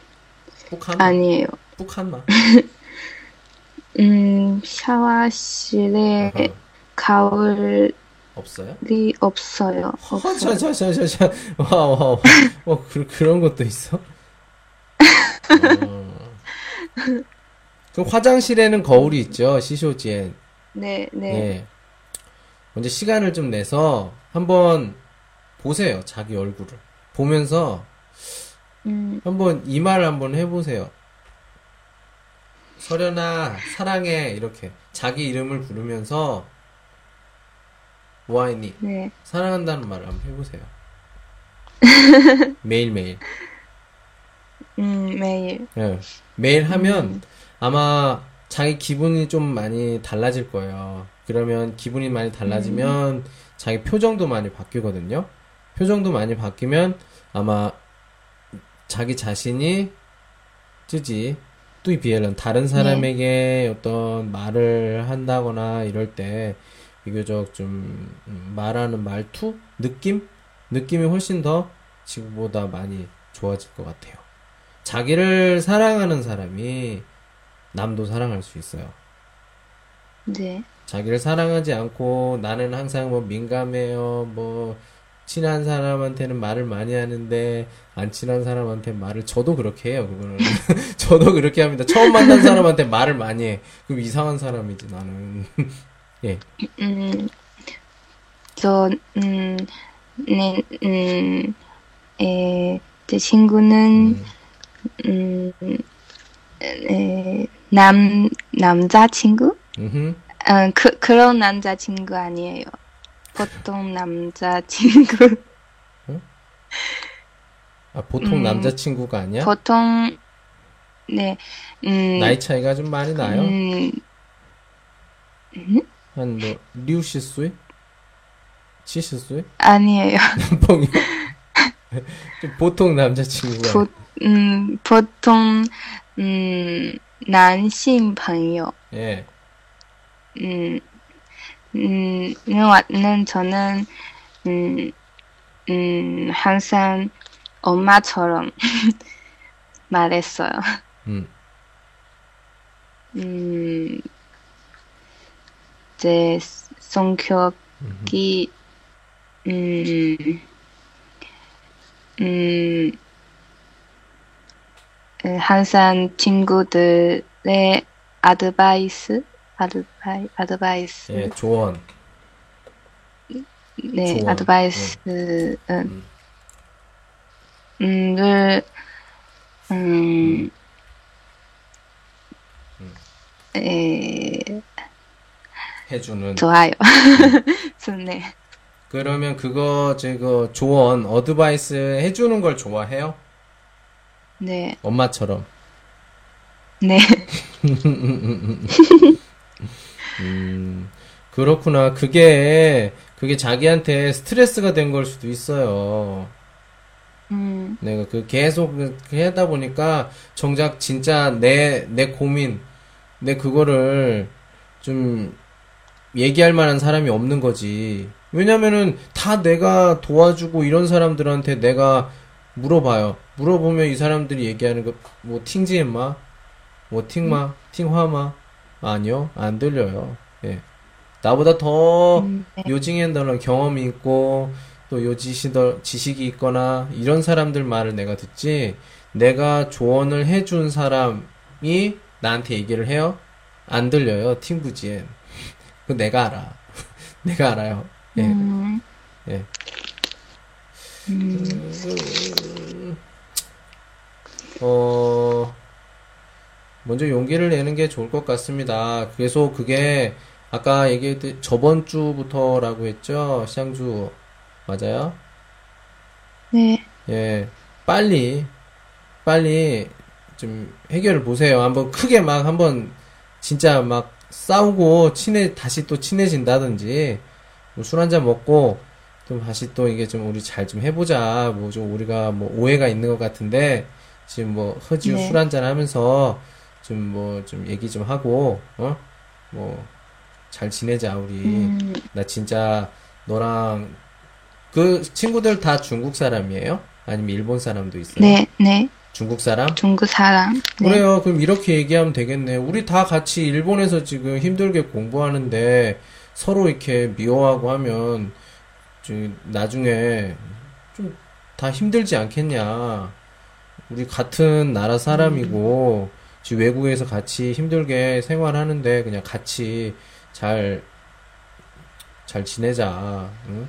아니에요. 북한마. 음, 샤워실에 아하. 가을 없어요? 없어요. 없어요. 허자자자자자 와와 와 그, 그런 것도 있어? 어. 그럼 화장실에는 거울이 있죠 시쇼지엔 네, 네. 예. 먼저 시간을 좀 내서 한번 보세요 자기 얼굴을 보면서 음, 한번 이 말 한번 해보세요 서련아 사랑해 이렇게 자기 이름을 부르면서 와이니 네. 사랑한다는 말을 한번 해보세요. 매일 매일. 음, 매일. 예. 매일 하면 아마 자기 기분이 좀 많이 달라질 거예요. 그러면 기분이 많이 달라지면 자기 표정도 많이 바뀌거든요. 표정도 많이 바뀌면 아마 자기 자신이 쯔지 뚜이 비엘은 다른 사람에게 어떤 말을 한다거나 이럴 때 비교적 좀 음, 말하는 말투 느낌 느낌이 훨씬 더 지금보다 많이 좋아질 것 같아요. 자기를 사랑하는 사람이 남도 사랑할 수 있어요. 네. 자기를 사랑하지 않고 나는 항상 뭐 민감해요, 뭐 친한 사람한테는 말을 많이 하는데 안 친한 사람한테 말을 저도 그렇게 해요. 그거는 저도 그렇게 합니다. 처음 만난 사람한테 말을 많이 해. 그럼 이상한 사람이지 나는. 예. 음, 저, 음, 네, 음, 에, 제 친구는, 음, 에, 남, 남자친구? 음흠. 아, 그, 그런 남자친구 아니에요. 보통 남자친구. 아, 보통 음, 남자친구가 아니야? 보통, 네, 음, 나이 차이가 좀 많이 나요? 음, 한 뭐 류시수이? 치시수이? 아니에요. 뻥이 보통 남자친구가 보, 음, 보통 음, 남성 朋友. 예. 음. 음, 는 저는 음, 음, 항상 엄마처럼 말했어요. 음. 음. 제 성격이, 음, 음, 에, 항상 친구들의 아드바이스, 아드바이, 아드바이스, 예, 조언. 네, 조언. 아드바이스는, 음, 늘, 음, 에, 해주는. 좋아요. 좋네. 그러면 그거, 저거, 조언, 어드바이스 해주는 걸 좋아해요? 네, 엄마처럼. 네. 음, 그렇구나. 그게, 그게 자기한테 스트레스가 된 걸 수도 있어요. 음, 내가 그 계속 하다 보니까 정작 진짜 내, 내 고민, 내 그거를 좀 얘기할 만한 사람이 없는 거지. 왜냐면은 다 내가 도와주고 이런 사람들한테 내가 물어봐요. 물어보면 이 사람들이 얘기하는 거, 뭐, 팅지엠마? 뭐, 팅마? 팅화마? 아니요. 안 들려요. 예. 나보다 더 음, 네. 요징엔더는 경험이 있고 또 요지시더 지식이 있거나 이런 사람들 말을 내가 듣지 내가 조언을 해준 사람이 나한테 얘기를 해요? 안 들려요. 팅부지엔. 그 내가 알아. 내가 알아요. 예. 음, 예. 음, 어, 먼저 용기를 내는 게 좋을 것 같습니다. 그래서 그게 아까 얘기했듯 저번 주부터라고 했죠? 샹주. 맞아요? 네, 예. 빨리, 빨리 좀 해결을 보세요. 한번 크게 막 한번 진짜 막 싸우고 친해, 다시 또 친해진다든지, 뭐 술 한잔 먹고, 좀 다시 또 이게 좀 우리 잘 좀 해보자. 뭐 좀 우리가 뭐 오해가 있는 것 같은데, 지금 뭐 허지우 네. 술 한잔 하면서 좀 뭐 좀 얘기 좀 하고, 어? 뭐, 잘 지내자, 우리. 음, 나 진짜 너랑 그 친구들 다 중국 사람이에요? 아니면 일본 사람도 있어요? 네, 네. 중국 사람? 중국 사람. 네. 그래요. 그럼 이렇게 얘기하면 되겠네. 우리 다 같이 일본에서 지금 힘들게 공부하는데 서로 이렇게 미워하고 하면 좀 나중에 좀 다 힘들지 않겠냐. 우리 같은 나라 사람이고 지금 외국에서 같이 힘들게 생활하는데 그냥 같이 잘, 잘 지내자. 응?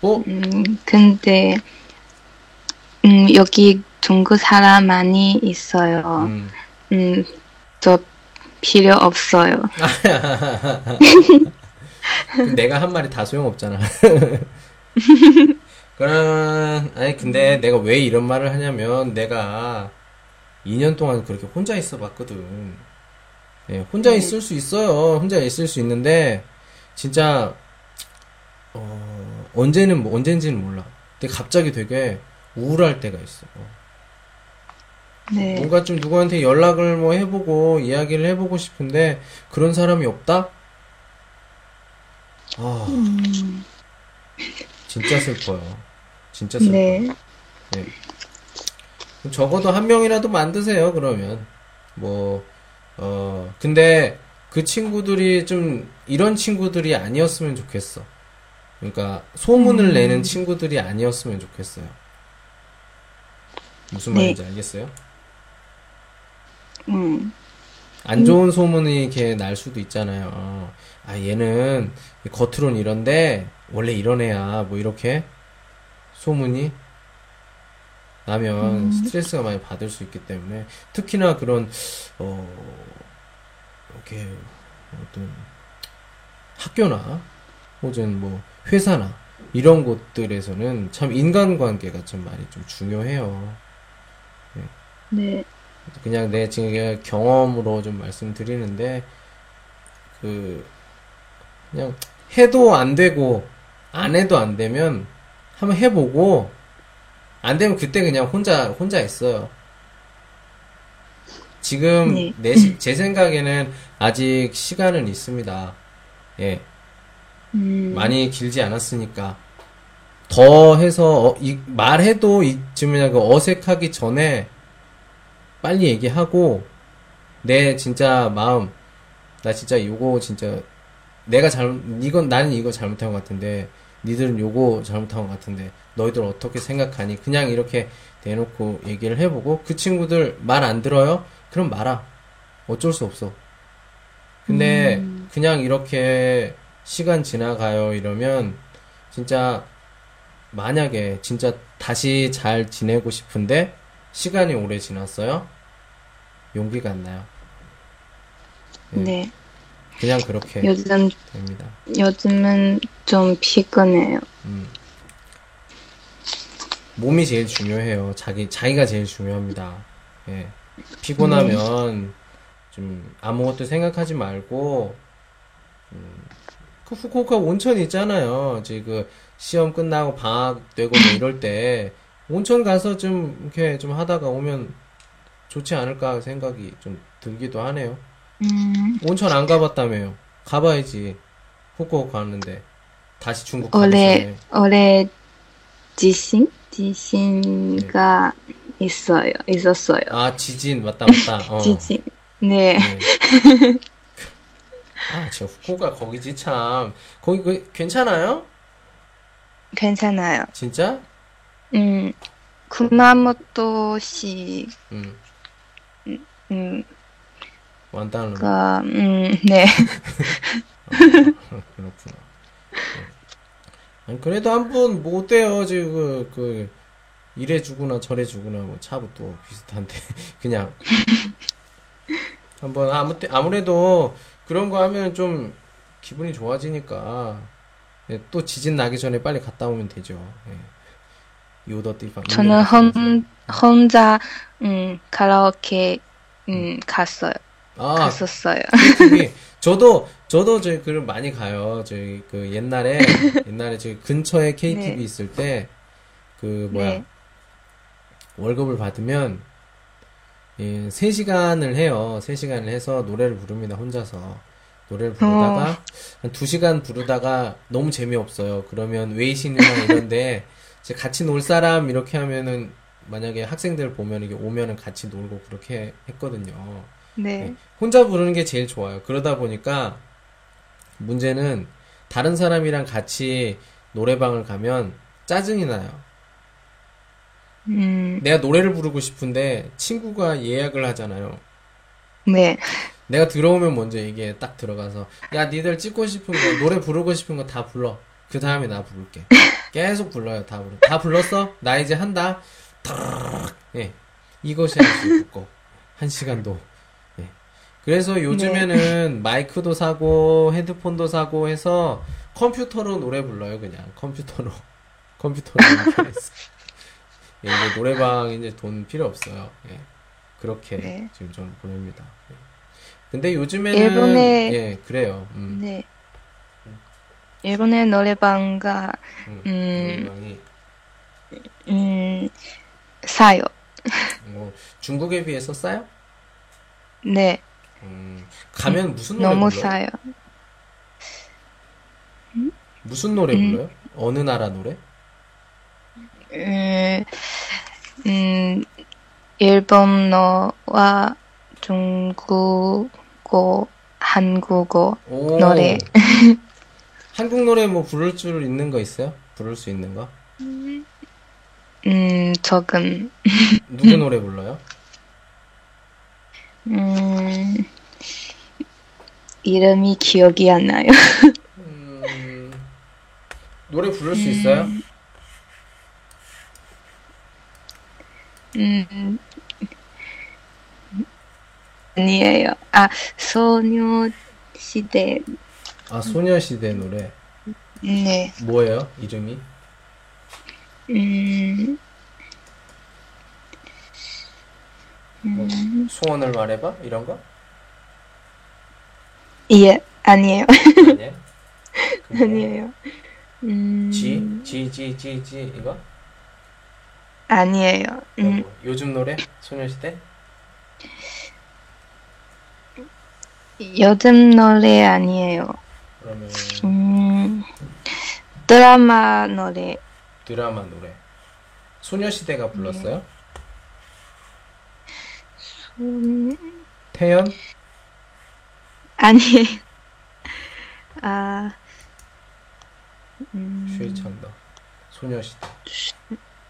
뭐, 음, 근데, 음, 여기 중국 사람 많이 있어요. 음, 음, 저 필요 없어요. 그럼 내가 한 말이 다 소용없잖아. 그러면, 아니, 근데 내가 왜 이런 말을 하냐면, 내가 2년 동안 그렇게 혼자 있어 봤거든. 예, 혼자 있을 수 있어요. 혼자 있을 수 있는데, 진짜, 어, 언제는, 뭐, 언젠지는 몰라. 근데 갑자기 되게 우울할 때가 있어. 네. 뭔가 좀 누구한테 연락을 뭐 해보고, 이야기를 해보고 싶은데, 그런 사람이 없다? 아, 음, 진짜 슬퍼요. 진짜 슬퍼요. 네. 네. 적어도 한 명이라도 만드세요, 그러면. 뭐, 어, 근데 그 친구들이 좀 이런 친구들이 아니었으면 좋겠어. 그러니까 소문을 음. 내는 친구들이 아니었으면 좋겠어요. 무슨 네. 말인지 알겠어요? 음, 안 좋은 소문이 이렇게 날 수도 있잖아요. 아, 얘는 겉으론 이런데 원래 이런 애야. 뭐 이렇게 소문이 나면 스트레스가 많이 받을 수 있기 때문에 특히나 그런 어 이렇게 어떤 학교나 혹은 뭐 회사나 이런 곳들에서는 참 인간관계가 좀 많이 좀 중요해요. 네, 그냥 내 지금 경험으로 좀 말씀드리는데 그 그냥 해도 안 되고 안 해도 안 되면 한번 해보고 안 되면 그때 그냥 혼자 혼자 있어요. 지금 네. 내, 시- 제 생각에는 아직 시간은 있습니다. 예. 음, 많이 길지 않았으니까 더 해서 어, 이, 말해도 이쯤이나 그 어색하기 전에 빨리 얘기하고 내 진짜 마음 나 진짜 요거 진짜 내가 잘못 이건 나는 이거 잘못한 것 같은데 니들은 요거 잘못한 것 같은데 너희들 어떻게 생각하니? 그냥 이렇게 대놓고 얘기를 해보고 그 친구들 말 안 들어요? 그럼 말아. 어쩔 수 없어. 근데 음. 그냥 이렇게 시간 지나가요 이러면 진짜 만약에 진짜 다시 잘 지내고 싶은데 시간이 오래 지났어요? 용기가 안 나요. 네. 그냥 그렇게 요즘, 됩니다. 요즘은 좀 피곤해요. 음. 몸이 제일 중요해요. 자기 자기가 제일 중요합니다. 예. 피곤하면 좀 아무것도 생각하지 말고 음, 그 후쿠오카 온천 있잖아요. 이제 그 시험 끝나고 방학 되고 뭐 이럴 때 온천 가서 좀 이렇게 좀 하다가 오면 좋지 않을까 생각이 좀 들기도 하네요. 음, 온천 안 가봤다며요. 가봐야지. 후쿠오카 갔는데 다시 중국 올해. 올해 지신? 지신가 있어요. 있었어요. 아 지진 맞다 맞다. 어. 지진. 네. 네. 아, 저 후쿠오카 거기지 참. 거기 그 괜찮아요? 괜찮아요. 진짜? 음, 구마모토시, 음. 음, 음, 네. 그렇구나. 네. 아니, 그래도 한분뭐 어때요? 지금 그, 그 이래 주구나 저래 주구나 뭐 차부터 비슷한데 그냥 한번 아무 때 아무래도 그런 거 하면 좀 기분이 좋아지니까 예, 또 지진 나기 전에 빨리 갔다 오면 되죠. 예. 요더띠방. 저는 혼, 혼자, 음, 카라오케, 음, 갔어요. 아, 갔었어요. KTV. 저도 저도 저희 그를 많이 가요. 저희 그 옛날에 옛날에 저희 근처에 KTV 네. 있을 때 그 뭐야 네. 월급을 받으면 예, 3시간을 해요. 3시간을 해서 노래를 부릅니다. 혼자서. 노래를 부르다가 한 2시간 부르다가 너무 재미없어요. 그러면 웨이신이나 이런데 이제 같이 놀 사람 이렇게 하면은 만약에 학생들 보면 이게 오면은 같이 놀고 그렇게 했거든요. 네. 네. 혼자 부르는 게 제일 좋아요. 그러다 보니까 문제는 다른 사람이랑 같이 노래방을 가면 짜증이 나요. 음, 내가 노래를 부르고 싶은데 친구가 예약을 하잖아요. 네. 내가 들어오면 먼저 이게 딱 들어가서 야 니들 찍고 싶은 거 노래 부르고 싶은 거 다 불러. 그 다음에 나 부를게. 계속 불러요. 다 불러. 다 불렀어? 나 이제 한다. 탁. 예. 이것이 아주 듣고 한 시간도. 예. 그래서 요즘에는 마이크도 사고 헤드폰도 사고 해서 컴퓨터로 노래 불러요. 그냥 컴퓨터로 컴퓨터로. 예, 이제 노래방 이제 돈 필요 없어요. 예. 그렇게 네. 지금 좀 보냅니다. 예. 근데 요즘에는 일본에- 예 그래요. 음, 네. 일본의 노래방가, 음, 음. 음, 싸요. 뭐 중국에 비해서 싸요? 네. 음, 가면 무슨 노래 너무 불러요? 싸요. 무슨 노래 음. 불러요? 어느 나라 노래? 음, 음, 일본어와 중국어, 한국어 오, 노래. 한국 노래 뭐 부를 줄 있는 거 있어요? 부를 수 있는 거? 음, 조금, 누구 노래 불러요? 음, 이름이 기억이 안 나요. 음, 노래 부를 수 있어요? 음, 아니에요. 아, 소녀시대, 아, 소녀시대 노래. 네, 뭐예요? 이름이? 음, 뭐, 소원을 말해봐? 이런 거? 예, 아니에요. 그거? 아니에요. 음, 지? 지, 지, 지, 지, 이거? 아니에요. 이거 음, 뭐, 요즘 노래? 소녀시대? 요즘 노래 아니에요. 그러면 음, 드라마 노래, 드라마 노래. 소녀시대가 불렀어요? 음, 태연? 아니에요. 아, 음, 슈이창더. 소녀시대.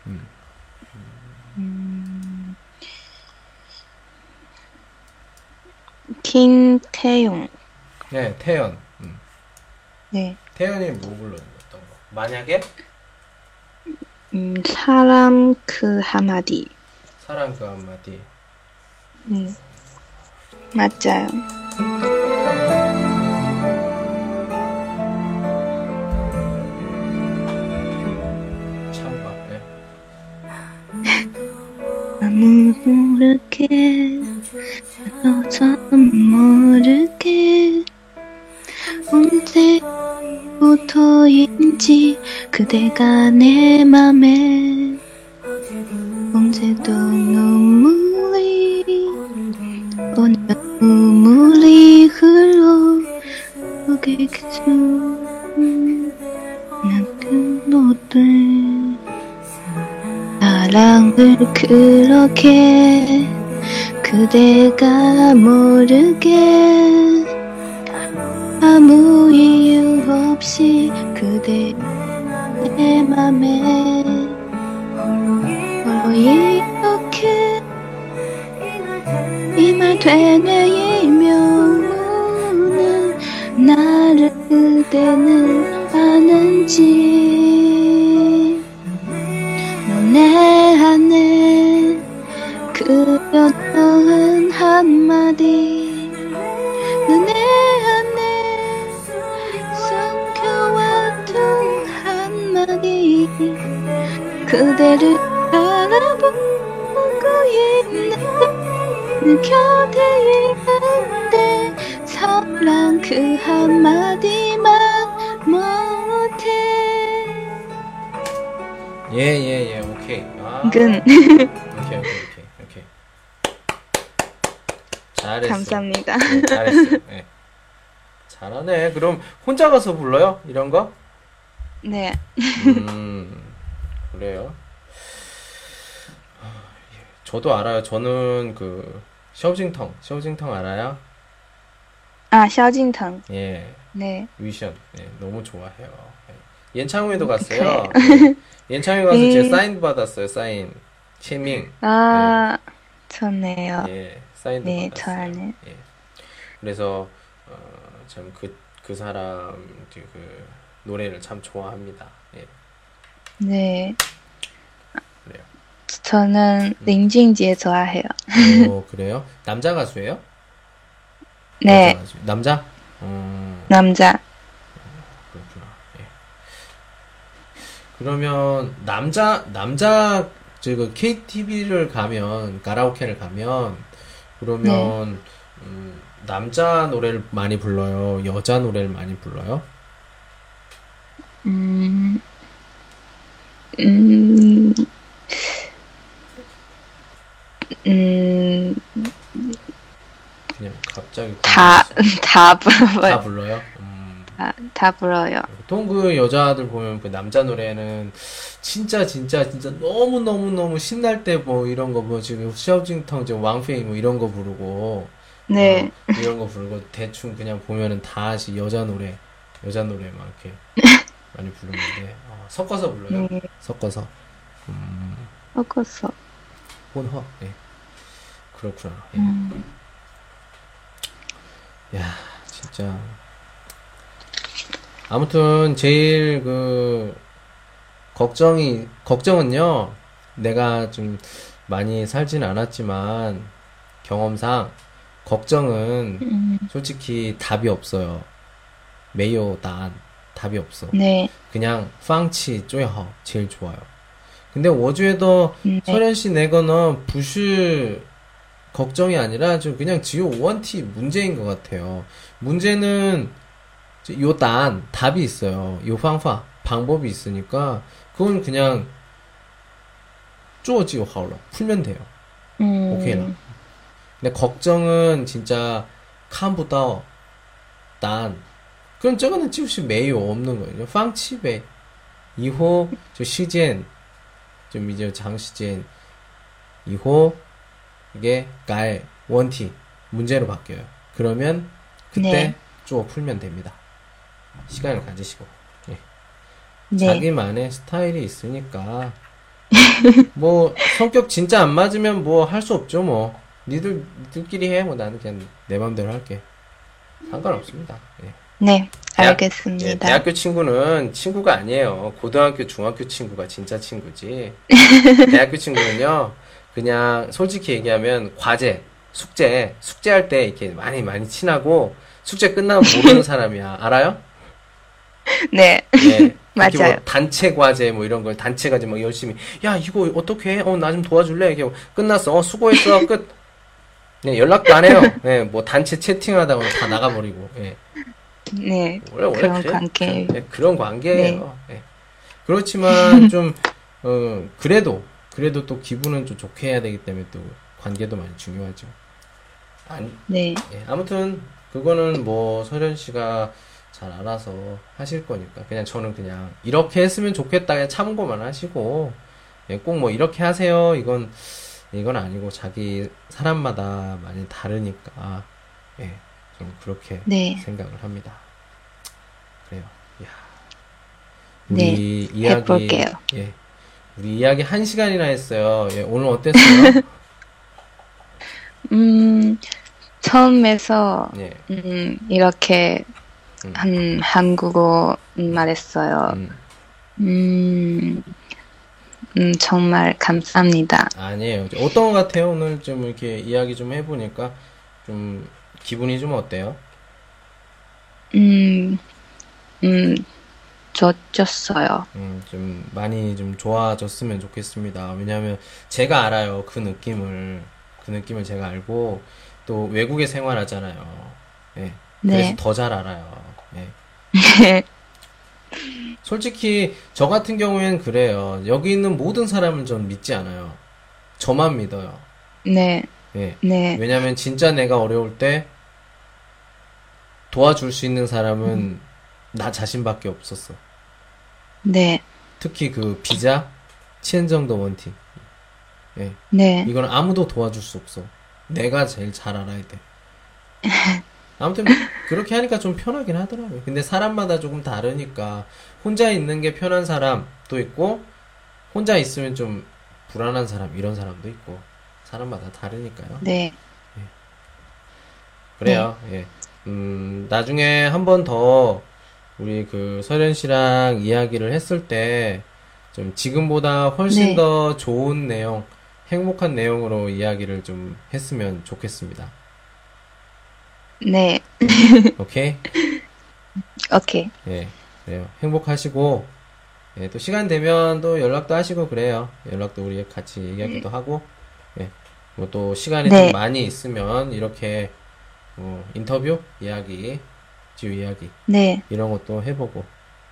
음, 김태용, 네, 태연. 음. 네, 태연이 뭐 불렀던 거? 만약에? 음, 사람 그 한마디, 사랑 그 한마디. 음, 맞아요. 참봐. 네. 모르게 너저 모르게 언제부터인지 그대가 내 맘에. 언제도 눈물이 오늘 눈물이 흘러 오게 그저 나는 못돼 사랑을 그렇게 그대가 모르게 아무 이유 없이 그대 내 맘에 홀로 이렇게 이 말 되뇌이면은 나를 그대는 아는지 그대를 바라보고 있는 그 곁에 있는데 사랑 그 한마디만 못해 예, 예, 예, 오케이. 아, 근 오케이, 오케이, 오케이, 오케이. 잘했어. 감사합니다. 네, 잘했어. 네. 잘하네. 그럼 혼자 가서 불러요? 이런 거? 네, 음, 그래요. 아, 예. 저도 알아요. 저는 그 셔징텅, 셔징텅 알아요? 아 샤진탕 예, 네, 위션. 예, 너무 좋아해요. 예. 연창회도 갔어요. 그래요? 예. 연창회 가서 네. 제 사인 받았어요. 사인. 채밍. 아 좋네요. 예, 사인도 네, 받았어요. 좋아하네. 예. 그래서 어, 참그 그 사람 그 노래를 참 좋아합니다. 예, 네. 저는 음. 링징지에 좋아해요. 오, 그래요? 남자 가수예요? 네, 여자 가수. 남자? 음, 남자. 그렇구나. 예. 그러면 남자 남자 저그 KTV를 가면 가라오케를 가면 그러면 음, 남자 노래를 많이 불러요. 여자 노래를 많이 불러요? 음, 음, 음, 그냥 갑자기 다, 궁금해서. 다다 불러요. 불러요? 음. 다, 다 불러요. 보통 그 여자들 보면 그 남자 노래는 진짜 진짜 진짜 너무 너무 너무 신날 때 뭐 이런 거뭐 지금 샤오징텅 저 왕페이 뭐 이런 거 부르고 네, 어, 이런 거 부르고 대충 그냥 보면은 다 여자 노래 여자 노래 막 이렇게 많이 부르는데 어, 섞어서 불러요. 네. 섞어서. 음, 섞어서. 혼합. 예. 그렇구나. 음. 야, 진짜. 아무튼 제일 그 걱정이 걱정은요. 내가 좀 많이 살진 않았지만 경험상 걱정은 음. 솔직히 답이 없어요. 메이오답이 없어. 네. 그냥 팡치 쪼여 제일 좋아요. 근데 워즈에도, 네. 음. 서련 씨 내거는 부슈 걱정이 아니라 좀 그냥 지오 원티 문제인 것 같아요. 문제는 요단 답이 있어요. 요 방파 방법이 있으니까 그건 그냥 쪼지요 하울러 풀면 돼요. 음. 오케이나. 근데 걱정은 진짜 칸보다 단 그럼 저거는 지우시 매우 없는 거예요. 방치배 이호 저 시젠 좀 이제 장시젠 이호 이게 가의 원티 문제로 바뀌어요. 그러면 그때 네. 쭉 풀면 됩니다. 시간을 가지시고 예. 네. 자기만의 스타일이 있으니까 뭐 성격 진짜 안 맞으면 뭐 할 수 없죠 뭐 니들 니들끼리 해 뭐 나는 그냥 내 맘대로 할게 상관없습니다 예. 네. 대학- 알겠습니다. 예, 대학교 친구는 친구가 아니에요 고등학교 중학교 친구가 진짜 친구지 대학교 친구는요 그냥 솔직히 얘기하면 과제 숙제 숙제할 때 이렇게 많이 많이 친하고 숙제 끝나면 모르는 사람이야 알아요? 네. 예. 맞아요. 뭐 단체 과제 뭐 이런 걸 단체 과제 막 열심히 야 이거 어떻게 해? 어 나 좀 도와줄래? 이렇게 끝났어. 어 수고했어. 끝. 네, 연락도 안 해요. 예, 뭐 단체 채팅하다가 다 나가버리고. 예. 네. 원래 원래 그런 그래요. 관계. 예, 그런 관계예요. 예. 그렇지만 좀 어, 그래도 그래도 또 기분은 좀 좋게 해야 되기 때문에 또 관계도 많이 중요하죠. 아니, 네. 예, 아무튼 그거는 뭐 서련 씨가 잘 알아서 하실 거니까 그냥 저는 그냥 이렇게 했으면 좋겠다 그냥 참고만 하시고 예, 꼭뭐 이렇게 하세요 이건 이건 아니고 자기 사람마다 많이 다르니까 예, 좀 그렇게 네. 생각을 합니다. 그래요. 야. 네, 우리 이야기 해볼게요. 예. 우리 이야기 한 시간이나 했어요. 예, 오늘 어땠어요? 음, 처음에서, 예. 음, 이렇게, 음. 한, 한국어 말했어요. 음. 음, 음, 정말 감사합니다. 아니에요. 어떤 것 같아요? 오늘 좀 이렇게 이야기 좀 해보니까 좀 기분이 좀 어때요? 음, 음, 좋았어요. 음, 좀 많이 좀 좋아졌으면 좋겠습니다. 왜냐하면 제가 알아요. 그 느낌을 그 느낌을 제가 알고 또 외국에 생활하잖아요. 예. 그래서 네. 더 잘 알아요. 예. 솔직히 저 같은 경우엔 그래요. 여기 있는 모든 사람을 전 믿지 않아요. 저만 믿어요. 네, 예. 네, 왜냐면 진짜 내가 어려울 때 도와줄 수 있는 사람은 나 자신밖에 없었어. 네, 특히 그 비자 치엔정도 원티. 예. 네, 이건 아무도 도와줄 수 없어. 내가 제일 잘 알아야 돼. 아무튼 그렇게 하니까 좀 편하긴 하더라고요. 근데 사람마다 조금 다르니까 혼자 있는 게 편한 사람도 있고 혼자 있으면 좀 불안한 사람 이런 사람도 있고 사람마다 다르니까요. 네, 그래요. 예. 음, 나중에 한 번 더 우리 그 서련 씨랑 이야기를 했을 때 좀 지금보다 훨씬 네. 더 좋은 내용, 행복한 내용으로 이야기를 좀 했으면 좋겠습니다. 네, 오케이? 오케이. 예. 그래요. 행복하시고 예, 또 시간 되면 또 연락도 하시고 그래요. 연락도 우리 같이 얘기하기도 하고 예. 뭐또 시간이 네. 좀 많이 있으면 이렇게 뭐 인터뷰 이야기, 지우 이야기 네, 이런 것도 해보고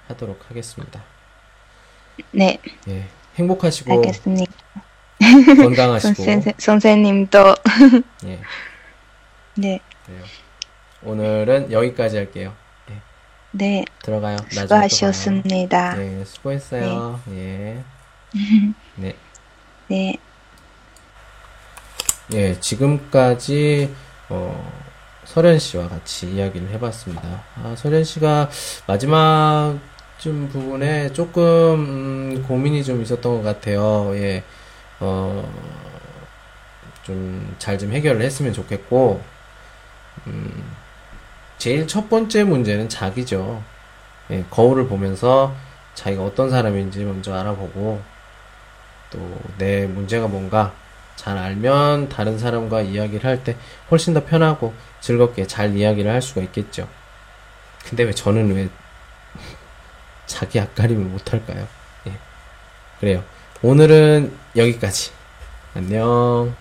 하도록 하겠습니다. 네, 예, 행복하시고 알겠습니다. 건강하시고 선생, 선생님도, 예, 네, 그래요. 오늘은 여기까지 할게요. 예, 네, 들어가요. 수고하셨습니다. 네, 수고했어요. 예, 네, 네, 예, 지금까지 어, 설현 씨와 같이 이야기를 해봤습니다. 아, 설현 씨가 마지막 좀 부분에 조금 음, 고민이 좀 있었던 것 같아요. 예, 어, 좀잘좀 해결을 했으면 좋겠고, 음, 제일 첫 번째 문제는 자기죠. 예, 거울을 보면서 자기가 어떤 사람인지 먼저 알아보고, 또 내 문제가 뭔가 잘 알면 다른 사람과 이야기를 할 때 훨씬 더 편하고 즐겁게 잘 이야기를 할 수가 있겠죠. 근데 왜 저는 왜 자기 앞가림을 못할까요? 예. 그래요. 오늘은 여기까지. 안녕.